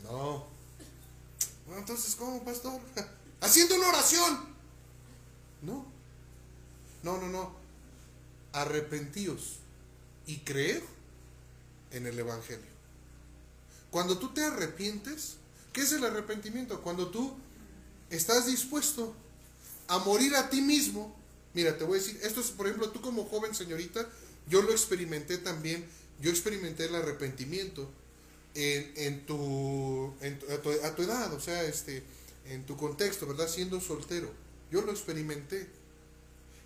No. Bueno, entonces, ¿cómo, pastor? Haciendo una oración. No. No, no, no. Arrepentíos y creed en el Evangelio. Cuando tú te arrepientes, ¿qué es el arrepentimiento? Cuando tú estás dispuesto a morir a ti mismo. Mira, te voy a decir, esto es, por ejemplo, tú como joven señorita, yo lo experimenté también, yo experimenté el arrepentimiento en, tu, a, tu, a, tu, edad, o sea, este, en tu contexto, ¿verdad? Siendo soltero. Yo lo experimenté.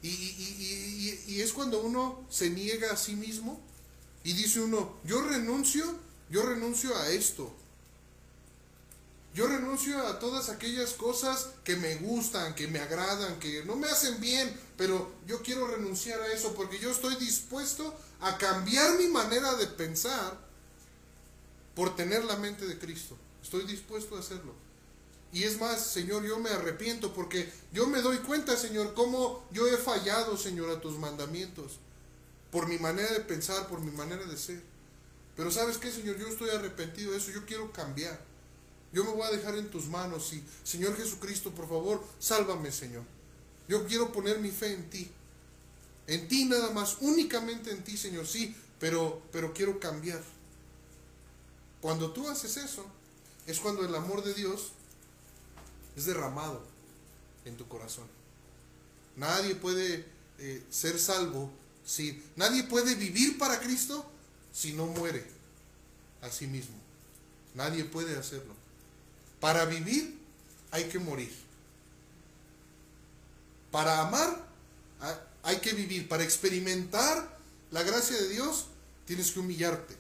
Y, es cuando uno se niega a sí mismo y dice uno, yo renuncio, yo renuncio a esto. Yo renuncio a todas aquellas cosas que me gustan, que me agradan, que no me hacen bien, pero yo quiero renunciar a eso porque yo estoy dispuesto a cambiar mi manera de pensar por tener la mente de Cristo. Estoy dispuesto a hacerlo. Y es más, Señor, yo me arrepiento porque yo me doy cuenta, Señor, cómo yo he fallado, Señor, a tus mandamientos. Por mi manera de pensar, por mi manera de ser. Pero sabes qué, Señor, yo estoy arrepentido de eso, yo quiero cambiar. Yo me voy a dejar en tus manos y, Señor Jesucristo, por favor, sálvame, Señor. Yo quiero poner mi fe en ti. En ti nada más, únicamente en ti, Señor, sí, pero, pero quiero cambiar. Cuando tú haces eso, es cuando el amor de Dios es derramado en tu corazón. Nadie puede eh, ser salvo si nadie puede vivir para Cristo si no muere a sí mismo. Nadie puede hacerlo. Para vivir hay que morir. Para amar hay que vivir. Para experimentar la gracia de Dios tienes que humillarte.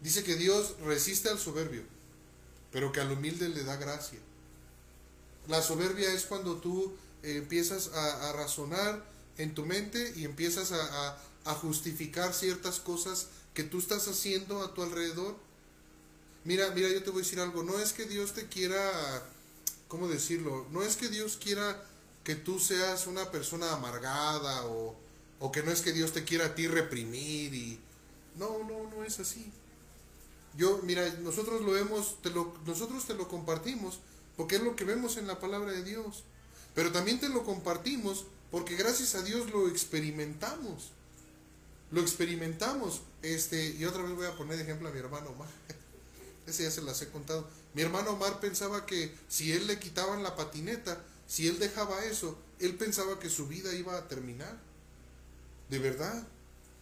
Dice que Dios resiste al soberbio, pero que al humilde le da gracia. La soberbia es cuando tú eh, empiezas a, razonar en tu mente y empiezas a, justificar ciertas cosas que tú estás haciendo a tu alrededor. Mira, mira, yo te voy a decir algo. No es que Dios te quiera, ¿cómo decirlo? No es que Dios quiera que tú seas una persona amargada o, o que no es que Dios te quiera a ti reprimir y... No, no, no es así. Yo, mira, nosotros lo hemos, te lo, nosotros te lo compartimos porque es lo que vemos en la palabra de Dios. Pero también te lo compartimos porque gracias a Dios lo experimentamos. Lo experimentamos. Este, y otra vez voy a poner ejemplo a mi hermano Omar. Ese ya se las he contado. Mi hermano Omar pensaba que si él le quitaban la patineta, si él dejaba eso, él pensaba que su vida iba a terminar. De verdad.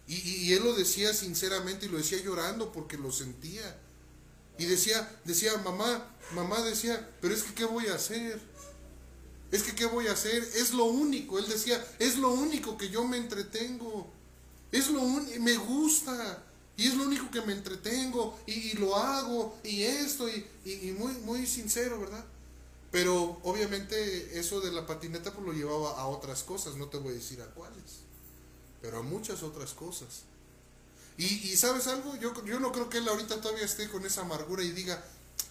Y, y, él lo decía sinceramente y lo decía llorando porque lo sentía. Y decía, decía, mamá, mamá decía, pero es que ¿qué voy a hacer? Es que ¿qué voy a hacer? Es lo único, él decía, es lo único que yo me entretengo. Es lo único, me gusta. Y es lo único que me entretengo y, lo hago y esto y, y, muy, muy sincero, ¿verdad? Pero obviamente eso de la patineta pues lo llevaba a otras cosas, no te voy a decir a cuáles, pero a muchas otras cosas. Y, y sabes algo, yo, yo no creo que él ahorita todavía esté con esa amargura y diga,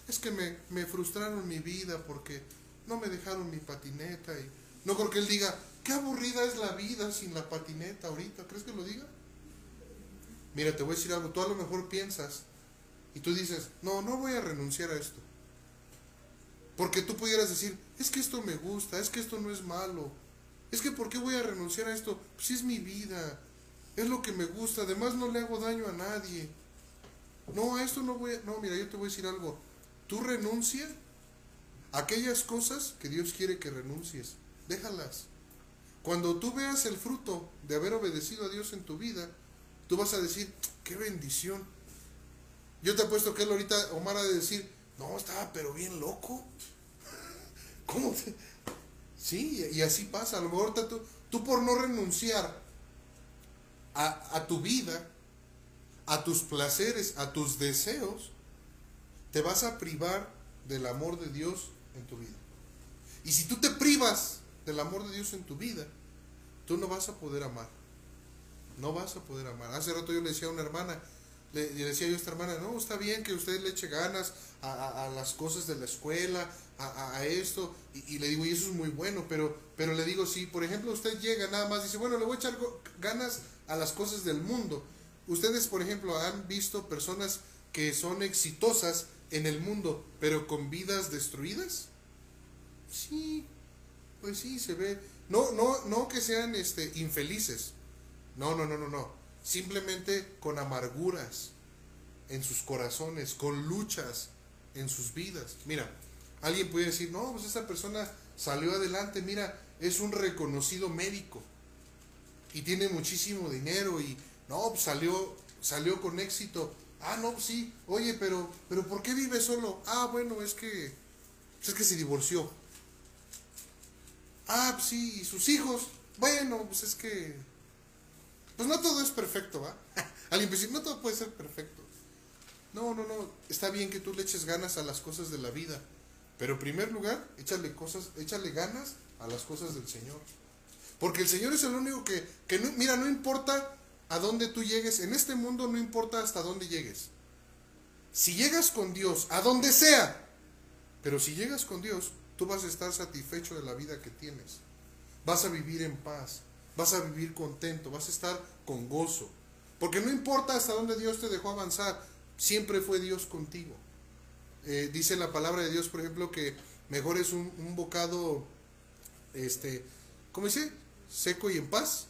es que me, me frustraron mi vida porque no me dejaron mi patineta. Y no creo que él diga, qué aburrida es la vida sin la patineta ahorita, ¿crees que lo diga? Mira, te voy a decir algo, tú a lo mejor piensas y tú dices, no, no voy a renunciar a esto. Porque tú pudieras decir, es que esto me gusta, es que esto no es malo. Es que ¿por qué voy a renunciar a esto? Pues es mi vida, es lo que me gusta, además no le hago daño a nadie. No, a esto no voy a... No, mira, yo te voy a decir algo. Tú renuncia a aquellas cosas que Dios quiere que renuncies. Déjalas. Cuando tú veas el fruto de haber obedecido a Dios en tu vida, tú vas a decir, qué bendición. Yo te apuesto que él ahorita, Omar, ha de decir, no, estaba pero bien loco. ¿Cómo? Sí, y así pasa. A lo mejor tú, tú por no renunciar a, a tu vida, a tus placeres, a tus deseos, te vas a privar del amor de Dios en tu vida. Y si tú te privas del amor de Dios en tu vida, tú no vas a poder amar. No vas a poder amar. Hace rato yo le decía a una hermana, le, decía yo a esta hermana, no, está bien que usted le eche ganas a, las cosas de la escuela, a, esto, y, le digo, y eso es muy bueno, pero, pero le digo, si por ejemplo usted llega nada más, dice, bueno, le voy a echar ganas a las cosas del mundo. Ustedes, por ejemplo, han visto personas que son exitosas en el mundo, pero con vidas destruidas. Sí, pues sí, se ve. No, no, no que sean este, infelices. No, no, no, no, no. Simplemente con amarguras en sus corazones, con luchas en sus vidas. Mira, alguien puede decir, no, pues esa persona salió adelante, mira, es un reconocido médico y tiene muchísimo dinero y no, pues salió, salió con éxito. Ah, no, pues sí, oye, pero, pero ¿por qué vive solo? Ah, bueno, es que, pues es que se divorció. Ah, pues sí, y sus hijos, bueno, pues es que, pues no todo es perfecto, ¿va? Puede decir, no todo puede ser perfecto. No, no, no, está bien que tú le eches ganas a las cosas de la vida, pero en primer lugar, échale cosas, échale ganas a las cosas del Señor. Porque el Señor es el único que, que mira, no importa a dónde tú llegues, en este mundo no importa hasta dónde llegues. Si llegas con Dios, a donde sea, pero si llegas con Dios, tú vas a estar satisfecho de la vida que tienes. Vas a vivir en paz, vas a vivir contento, vas a estar con gozo. Porque no importa hasta dónde Dios te dejó avanzar, siempre fue Dios contigo. Eh, dice la palabra de Dios, por ejemplo, que mejor es un, bocado, este, ¿cómo dice? seco y en paz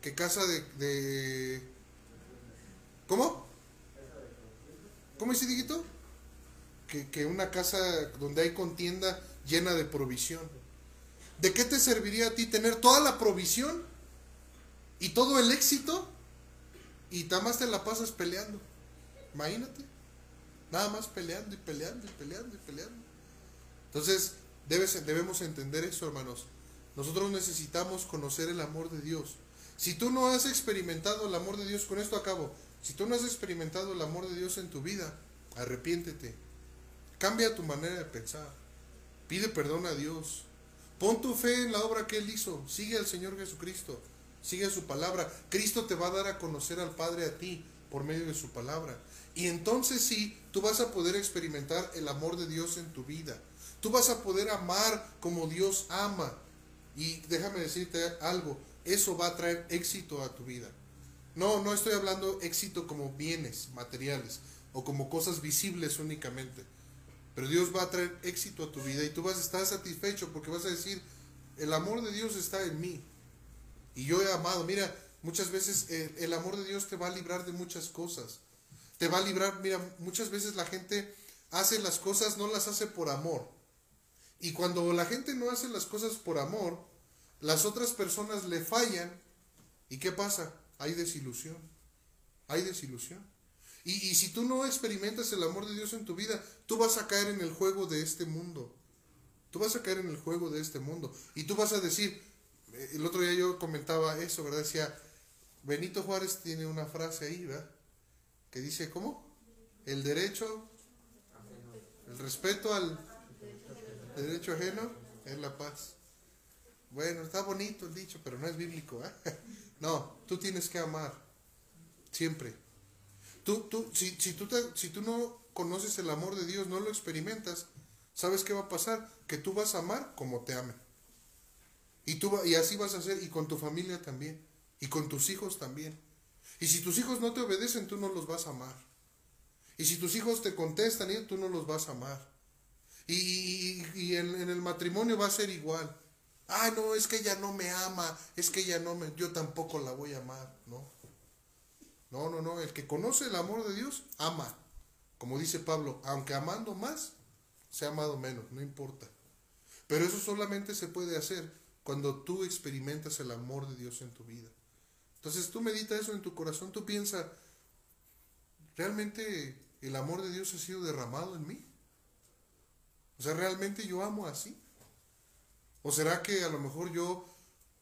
que casa de... ¿Cómo? ¿Cómo dice Diguito? Que, que una casa donde hay contienda llena de provisión. ¿De qué te serviría a ti tener toda la provisión y todo el éxito y nada te la pasas peleando? Imagínate. Nada más peleando y peleando y peleando y peleando. Entonces, debes, debemos entender eso, hermanos. Nosotros necesitamos conocer el amor de Dios. Si tú no has experimentado el amor de Dios, con esto acabo, si tú no has experimentado el amor de Dios en tu vida, arrepiéntete. Cambia tu manera de pensar. Pide perdón a Dios. Pon tu fe en la obra que Él hizo. Sigue al Señor Jesucristo. Sigue su palabra. Cristo te va a dar a conocer al Padre a ti por medio de su palabra. Y entonces sí, tú vas a poder experimentar el amor de Dios en tu vida. Tú vas a poder amar como Dios ama. Y déjame decirte algo, eso va a traer éxito a tu vida. No, no estoy hablando éxito como bienes materiales o como cosas visibles únicamente. Pero Dios va a traer éxito a tu vida y tú vas a estar satisfecho porque vas a decir, el amor de Dios está en mí. Y yo he amado. Mira, muchas veces el, el amor de Dios te va a librar de muchas cosas. Te va a librar, mira, muchas veces la gente hace las cosas, no las hace por amor y cuando la gente no hace las cosas por amor, las otras personas le fallan. ¿Y qué pasa? Hay desilusión. Hay desilusión. Y, y, si tú no experimentas el amor de Dios en tu vida, tú vas a caer en el juego de este mundo. Tú vas a caer en el juego de este mundo. Y tú vas a decir, eh, el otro día yo comentaba eso, ¿verdad? Decía, Benito Juárez tiene una frase ahí, ¿verdad? que dice, ¿cómo? El derecho, el respeto al derecho ajeno es la paz. Bueno, está bonito el dicho, pero no es bíblico. ¿eh? No, tú tienes que amar, siempre. Tú, tú, si, si, tú si tú no conoces el amor de Dios, no lo experimentas, ¿sabes qué va a pasar? Que tú vas a amar como te amen. Y, tú, y así vas a hacer, y con tu familia también, y con tus hijos también. Y si tus hijos no te obedecen, tú no los vas a amar. Y si tus hijos te contestan, tú no los vas a amar. Y, y en, en, el matrimonio va a ser igual. Ah, no, es que ella no me ama, es que ella no me, yo tampoco la voy a amar, ¿no? No, no, no, el que conoce el amor de Dios, ama. Como dice Pablo, aunque amando más, se amado menos, no importa. Pero eso solamente se puede hacer cuando tú experimentas el amor de Dios en tu vida. Entonces tú medita eso en tu corazón, tú piensas, ¿realmente el amor de Dios ha sido derramado en mí? O sea, ¿realmente yo amo así? ¿O será que a lo mejor yo,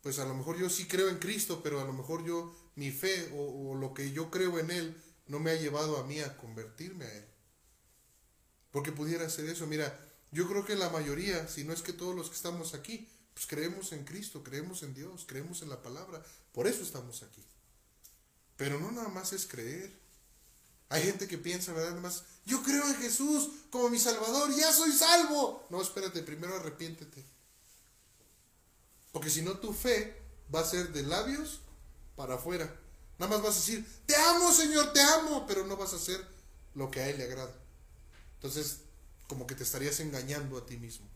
pues a lo mejor yo sí creo en Cristo, pero a lo mejor yo, mi fe o, o lo que yo creo en Él no me ha llevado a mí a convertirme a Él? Porque pudiera ser eso. Mira, yo creo que la mayoría, si no es que todos los que estamos aquí, pues creemos en Cristo, creemos en Dios, creemos en la palabra. Por eso estamos aquí. Pero no nada más es creer. Hay gente que piensa, ¿verdad? Nada más, yo creo en Jesús como mi Salvador, ya soy salvo. No, espérate, primero arrepiéntete. Porque si no, tu fe va a ser de labios para afuera. Nada más vas a decir, te amo Señor, te amo, pero no vas a hacer lo que a Él le agrada. Entonces, como que te estarías engañando a ti mismo.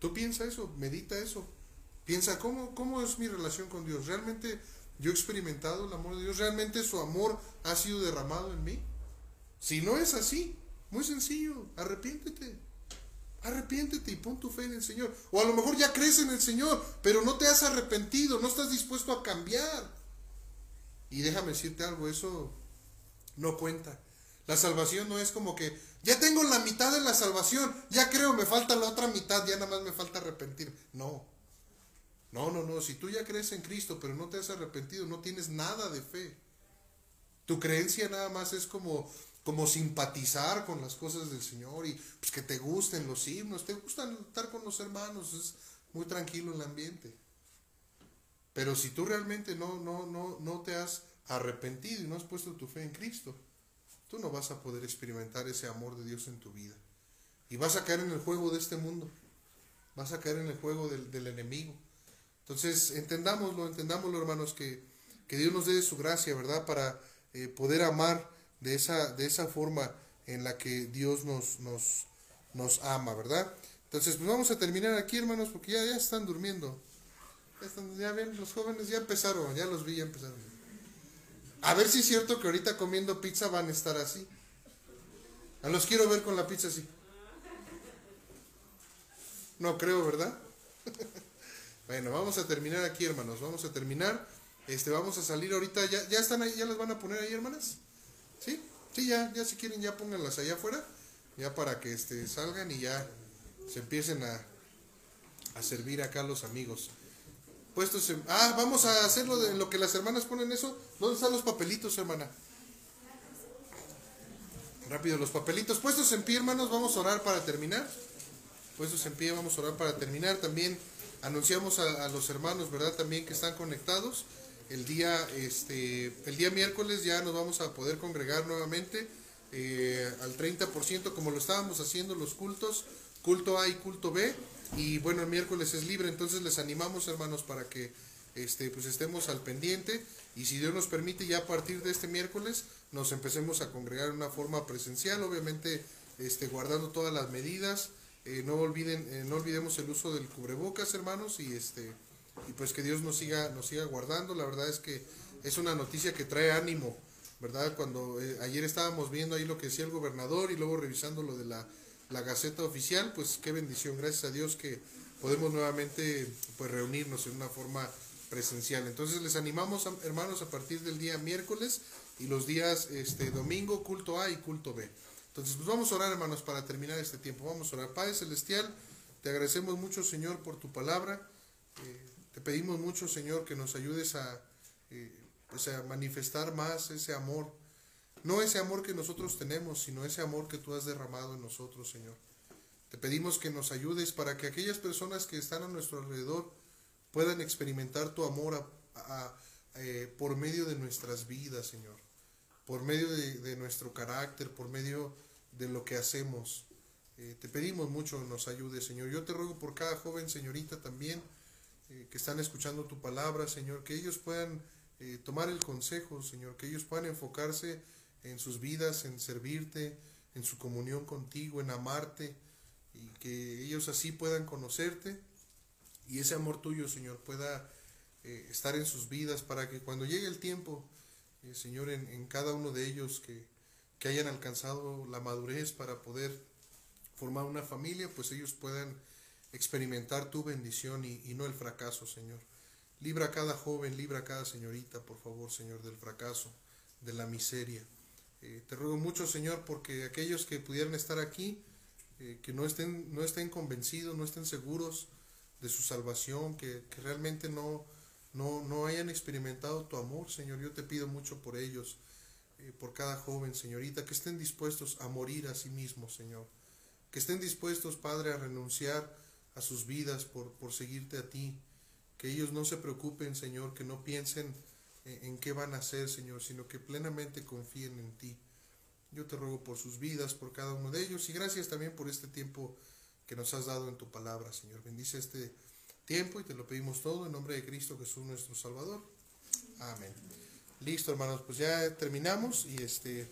Tú piensa eso, medita eso. Piensa, ¿cómo, ¿cómo es mi relación con Dios? ¿Realmente yo he experimentado el amor de Dios? ¿Realmente su amor ha sido derramado en mí? Si no es así, muy sencillo, arrepiéntete. Arrepiéntete y pon tu fe en el Señor. O a lo mejor ya crees en el Señor, pero no te has arrepentido, no estás dispuesto a cambiar. Y déjame decirte algo, eso no cuenta. La salvación no es como que ya tengo la mitad de la salvación, ya creo, me falta la otra mitad, ya nada más me falta arrepentir. No. No, no, no, si tú ya crees en Cristo, pero no te has arrepentido, no tienes nada de fe. Tu creencia nada más es como como simpatizar con las cosas del Señor y pues que te gusten los himnos, te gustan estar con los hermanos, es muy tranquilo el ambiente. Pero si tú realmente no, no, no, no te has arrepentido y no has puesto tu fe en Cristo, tú no vas a poder experimentar ese amor de Dios en tu vida. Y vas a caer en el juego de este mundo. Vas a caer en el juego del, enemigo. Entonces, entendámoslo, entendámoslo, hermanos, que, que Dios nos dé su gracia, ¿verdad? Para eh, poder amar de esa, de esa forma en la que Dios nos, nos, nos ama, ¿verdad? Entonces, pues vamos a terminar aquí, hermanos, porque ya, ya están durmiendo. Ya, están, ya ven, los jóvenes ya empezaron, ya los vi, ya empezaron. A ver si es cierto que ahorita comiendo pizza van a estar así. A los quiero ver con la pizza así. No creo, ¿verdad? bueno, vamos a terminar aquí, hermanos. Vamos a terminar. Este, vamos a salir ahorita. ¿Ya, ya están ahí? ¿Ya las van a poner ahí, hermanas? ¿Sí? Sí, ya, ya si quieren ya pónganlas allá afuera, ya para que este, salgan y ya se empiecen a, a servir acá los amigos. Puestos en, ah, vamos a hacerlo de lo que las hermanas ponen eso. ¿Dónde están los papelitos, hermana? Rápido, los papelitos. Puestos en pie, hermanos, vamos a orar para terminar. Puestos en pie, vamos a orar para terminar. También anunciamos a, los hermanos, ¿verdad? También que están conectados el día, este, el día miércoles ya nos vamos a poder congregar nuevamente eh, al 30% como lo estábamos haciendo los cultos, culto A y culto B. Y bueno, el miércoles es libre, entonces les animamos hermanos para que este, pues estemos al pendiente y si Dios nos permite ya a partir de este miércoles nos empecemos a congregar de una forma presencial, obviamente este, guardando todas las medidas. Eh, no olviden, eh, no olvidemos el uso del cubrebocas, hermanos, y este y pues que Dios nos siga, nos siga guardando. La verdad es que es una noticia que trae ánimo, ¿verdad? Cuando eh, ayer estábamos viendo ahí lo que decía el gobernador y luego revisando lo de la, la Gaceta Oficial, pues qué bendición, gracias a Dios que podemos nuevamente pues reunirnos en una forma presencial. Entonces les animamos hermanos a partir del día miércoles y los días este domingo culto A y culto B. Entonces pues vamos a orar hermanos para terminar este tiempo. Vamos a orar. Padre Celestial, te agradecemos mucho Señor por tu palabra. Eh, te pedimos mucho, Señor, que nos ayudes a, eh, pues, a manifestar más ese amor no ese amor que nosotros tenemos, sino ese amor que tú has derramado en nosotros, Señor. Te pedimos que nos ayudes para que aquellas personas que están a nuestro alrededor puedan experimentar tu amor eh, por medio de nuestras vidas, Señor, por medio de, nuestro carácter, por medio de lo que hacemos. Eh, te pedimos mucho nos ayudes, Señor. Yo te ruego por cada joven, señorita, también, eh, que están escuchando tu palabra, Señor, que ellos puedan tomar el consejo, Señor, que ellos puedan enfocarse en sus vidas, en servirte, en su comunión contigo, en amarte, y que ellos así puedan conocerte y ese amor tuyo, Señor, pueda eh, estar en sus vidas para que cuando llegue el tiempo, eh, Señor, en, cada uno de ellos que, que, hayan alcanzado la madurez para poder formar una familia, pues ellos puedan experimentar tu bendición y, y no el fracaso, Señor. Libra a cada joven, libra a cada señorita, por favor, Señor, del fracaso, de la miseria. Eh, te ruego mucho, Señor, porque aquellos que pudieran estar aquí, eh, que no estén, no estén convencidos, no estén seguros de su salvación, que, realmente no, no, no, hayan experimentado tu amor, Señor. Yo te pido mucho por ellos, eh, por cada joven, señorita, que estén dispuestos a morir a sí mismos, Señor. Que estén dispuestos, Padre, a renunciar a sus vidas por, por seguirte a ti. Que ellos no se preocupen, Señor, que no piensen en qué van a hacer, Señor, sino que plenamente confíen en ti. Yo te ruego por sus vidas, por cada uno de ellos, y gracias también por este tiempo que nos has dado en tu palabra, Señor. Bendice este tiempo y te lo pedimos todo en nombre de Cristo Jesús nuestro Salvador. Amén. Listo, hermanos, pues ya terminamos y este